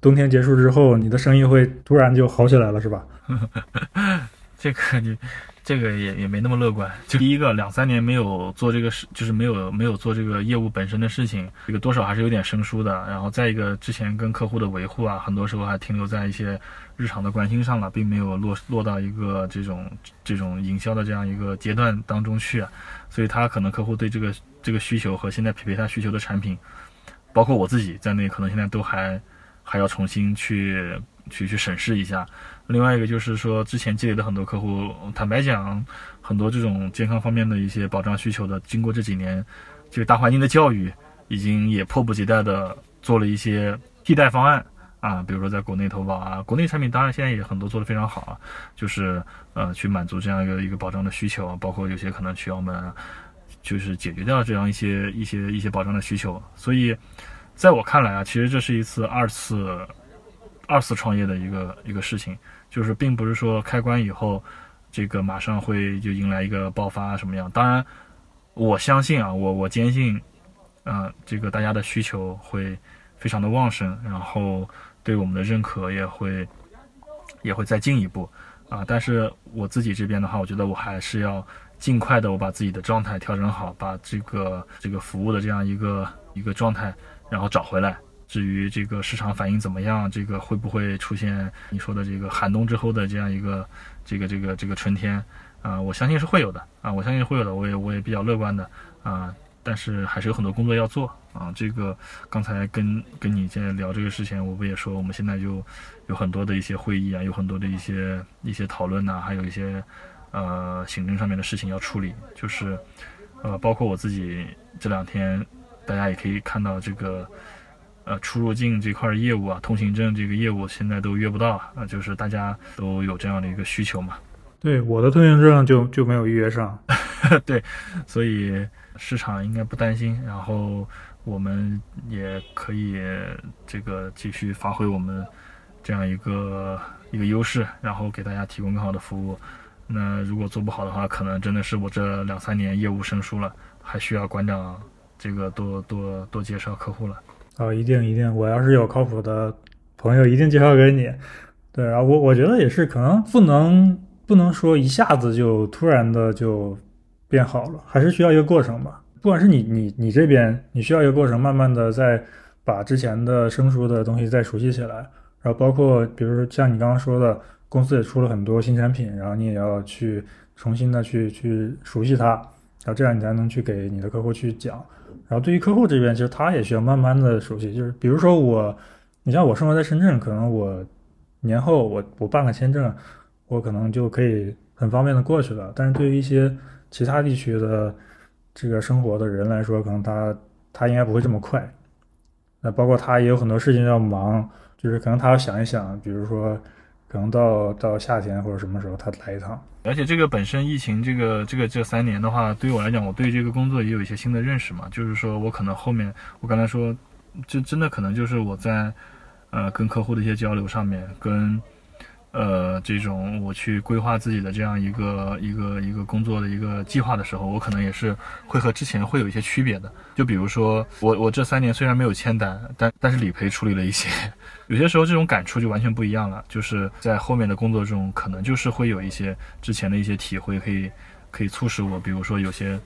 冬天结束之后，你的生意会突然就好起来了，是吧？<laughs> 这个你，<laughs> 这个也也没那么乐观。就第一个，两三年没有做这个事，就是没有没有做这个业务本身的事情，这个多少还是有点生疏的。然后再一个，之前跟客户的维护啊，很多时候还停留在一些日常的关心上了，并没有落落到一个这种这种营销的这样一个阶段当中去。所以他可能客户对这个这个需求和现在匹配他需求的产品，包括我自己在内，可能现在都还还要重新去去去审视一下。另外一个就是说，之前积累的很多客户，坦白讲，很多这种健康方面的一些保障需求的，经过这几年这个大环境的教育，已经也迫不及待的做了一些替代方案啊，比如说在国内投保啊，国内产品当然现在也很多做的非常好啊，就是呃去满足这样一个一个保障的需求，包括有些可能需要我们就是解决掉这样一些一些一些保障的需求，所以在我看来啊，其实这是一次二次二次创业的一个一个事情。就是并不是说开关以后，这个马上会就迎来一个爆发什么样？当然，我相信啊，我我坚信，嗯，这个大家的需求会非常的旺盛，然后对我们的认可也会也会再进一步啊。但是我自己这边的话，我觉得我还是要尽快的我把自己的状态调整好，把这个这个服务的这样一个一个状态，然后找回来。至于这个市场反应怎么样，这个会不会出现你说的这个寒冬之后的这样一个这个这个这个春天啊？我相信是会有的啊，我相信会有的，我也我也比较乐观的啊。但是还是有很多工作要做啊。这个刚才跟跟你在聊这个事情，我不也说，我们现在就有很多的一些会议啊，有很多的一些一些讨论呐，还有一些呃行政上面的事情要处理，就是呃包括我自己这两天，大家也可以看到这个。呃，出入境这块业务啊，通行证这个业务现在都约不到啊，就是大家都有这样的一个需求嘛。对，我的通行证就就没有预约上。<laughs> 对，所以市场应该不担心，然后我们也可以这个继续发挥我们这样一个一个优势，然后给大家提供更好的服务。那如果做不好的话，可能真的是我这两三年业务生疏了，还需要馆长这个多多多介绍客户了。啊，一定一定，我要是有靠谱的朋友，一定介绍给你。对，然后我我觉得也是，可能不能不能说一下子就突然的就变好了，还是需要一个过程吧。不管是你你你这边，你需要一个过程，慢慢的再把之前的生疏的东西再熟悉起来。然后包括比如说像你刚刚说的，公司也出了很多新产品，然后你也要去重新的去去熟悉它，然后这样你才能去给你的客户去讲。然后对于客户这边，其实他也需要慢慢的熟悉。就是比如说我，你像我生活在深圳，可能我年后我我办个签证，我可能就可以很方便的过去了。但是对于一些其他地区的这个生活的人来说，可能他他应该不会这么快。那包括他也有很多事情要忙，就是可能他要想一想，比如说可能到到夏天或者什么时候他来一趟。而且这个本身疫情这个这个这三年的话，对于我来讲，我对这个工作也有一些新的认识嘛。就是说我可能后面，我刚才说，这真的可能就是我在，呃，跟客户的一些交流上面，跟。呃，这种我去规划自己的这样一个一个一个工作的一个计划的时候，我可能也是会和之前会有一些区别的。就比如说，我我这三年虽然没有签单，但但是理赔处理了一些，<laughs> 有些时候这种感触就完全不一样了。就是在后面的工作中，可能就是会有一些之前的一些体会，可以可以促使我，比如说有些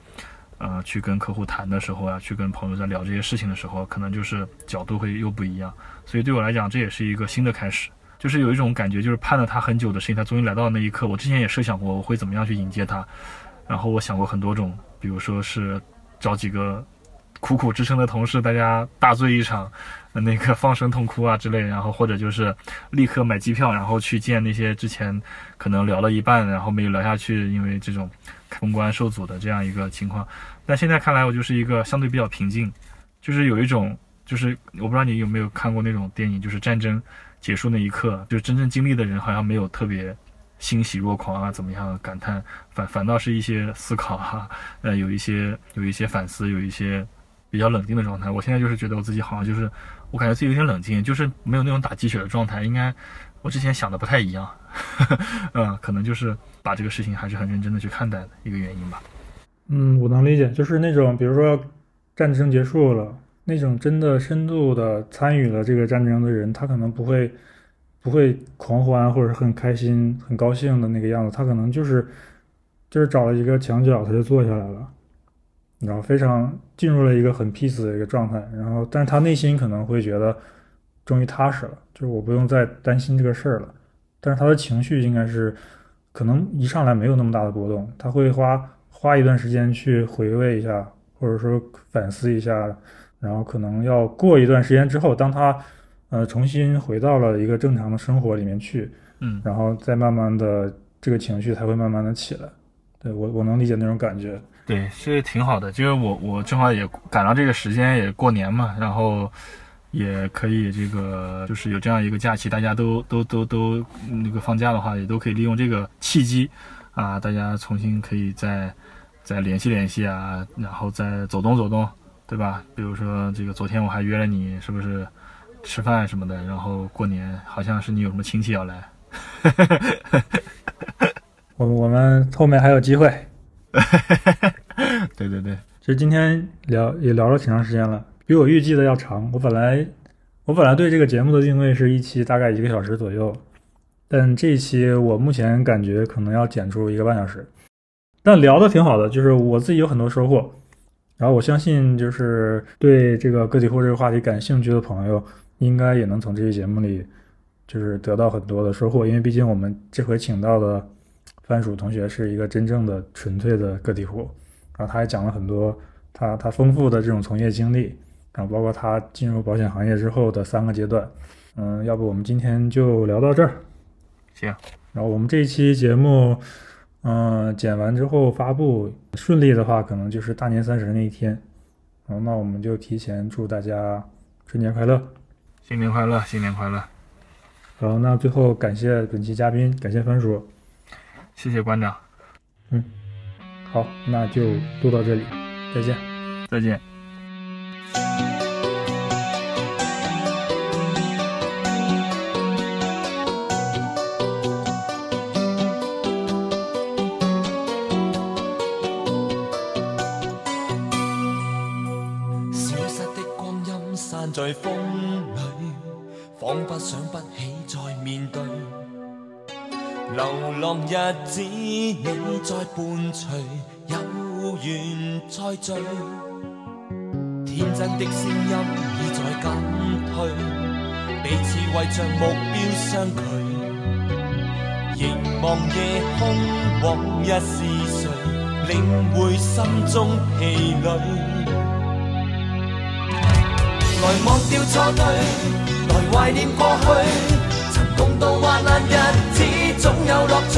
呃去跟客户谈的时候啊，去跟朋友在聊这些事情的时候，可能就是角度会又不一样。所以对我来讲，这也是一个新的开始。就是有一种感觉，就是盼了他很久的事情，他终于来到那一刻。我之前也设想过我会怎么样去迎接他，然后我想过很多种，比如说是找几个苦苦支撑的同事，大家大醉一场，那个放声痛哭啊之类，然后或者就是立刻买机票，然后去见那些之前可能聊了一半，然后没有聊下去，因为这种公关受阻的这样一个情况。但现在看来，我就是一个相对比较平静，就是有一种，就是我不知道你有没有看过那种电影，就是战争。结束那一刻，就真正经历的人好像没有特别欣喜若狂啊，怎么样感叹，反反倒是一些思考哈，呃，有一些有一些反思，有一些比较冷静的状态。我现在就是觉得我自己好像就是，我感觉自己有点冷静，就是没有那种打鸡血的状态。应该我之前想的不太一样，嗯，<laughs> 可能就是把这个事情还是很认真的去看待的一个原因吧。嗯，我能理解，就是那种比如说战争结束了。那种真的深度的参与了这个战争的人，他可能不会不会狂欢或者是很开心、很高兴的那个样子，他可能就是就是找了一个墙角，他就坐下来了，然后非常进入了一个很 peace 的一个状态，然后但是他内心可能会觉得终于踏实了，就是我不用再担心这个事儿了，但是他的情绪应该是可能一上来没有那么大的波动，他会花花一段时间去回味一下，或者说反思一下。然后可能要过一段时间之后，当他，呃，重新回到了一个正常的生活里面去，嗯，然后再慢慢的这个情绪才会慢慢的起来。对我，我能理解那种感觉。对，是挺好的。就是我，我正好也赶上这个时间，也过年嘛，然后也可以这个，就是有这样一个假期，大家都都都都那个放假的话，也都可以利用这个契机，啊，大家重新可以再再联系联系啊，然后再走动走动。对吧？比如说这个，昨天我还约了你，是不是吃饭什么的？然后过年好像是你有什么亲戚要来。我 <laughs> <laughs> 我们后面还有机会。<laughs> 对对对，其实今天聊也聊了挺长时间了，比我预计的要长。我本来我本来对这个节目的定位是一期大概一个小时左右，但这一期我目前感觉可能要剪出一个半小时。但聊的挺好的，就是我自己有很多收获。然后我相信，就是对这个个体户这个话题感兴趣的朋友，应该也能从这期节目里，就是得到很多的收获。因为毕竟我们这回请到的番薯同学是一个真正的纯粹的个体户，然后他还讲了很多他他丰富的这种从业经历，然后包括他进入保险行业之后的三个阶段。嗯，要不我们今天就聊到这儿。行，然后我们这一期节目，嗯，剪完之后发布顺利的话，可能就是大年三十那一天。然后那我们就提前祝大家春节快乐，新年快乐，新年快乐。好，那最后感谢本期嘉宾，感谢番薯，谢谢馆长。嗯，好，那就录到这里，再见，再见。伴随，有缘再聚。天真的声音已在减退，彼此为着目标相距。凝望夜空，往日是谁，领会心中疲累。来忘掉错对，来怀念过去。曾共度患难日子，总有乐趣。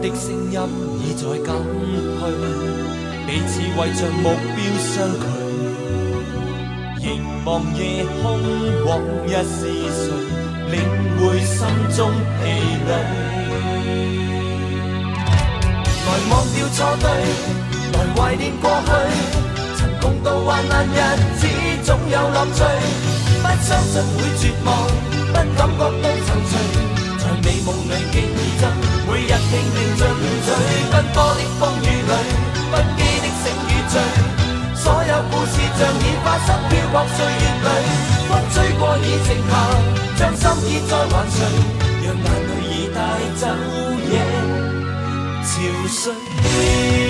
的声音已在减退，彼此为着目标相距。凝望夜空，往日是谁？领会心中疲累。来忘掉错对，来怀念过去。曾共度患难日子，总有乐趣。不相信会绝望，不感觉到踌躇。在美梦里竞争，拼命进取。奔波的风雨里，不羁的醒与醉。所有故事像已发生，飘泊岁月里。风吹过已静下，将心意再还谁？让眼泪已带走夜。潮水。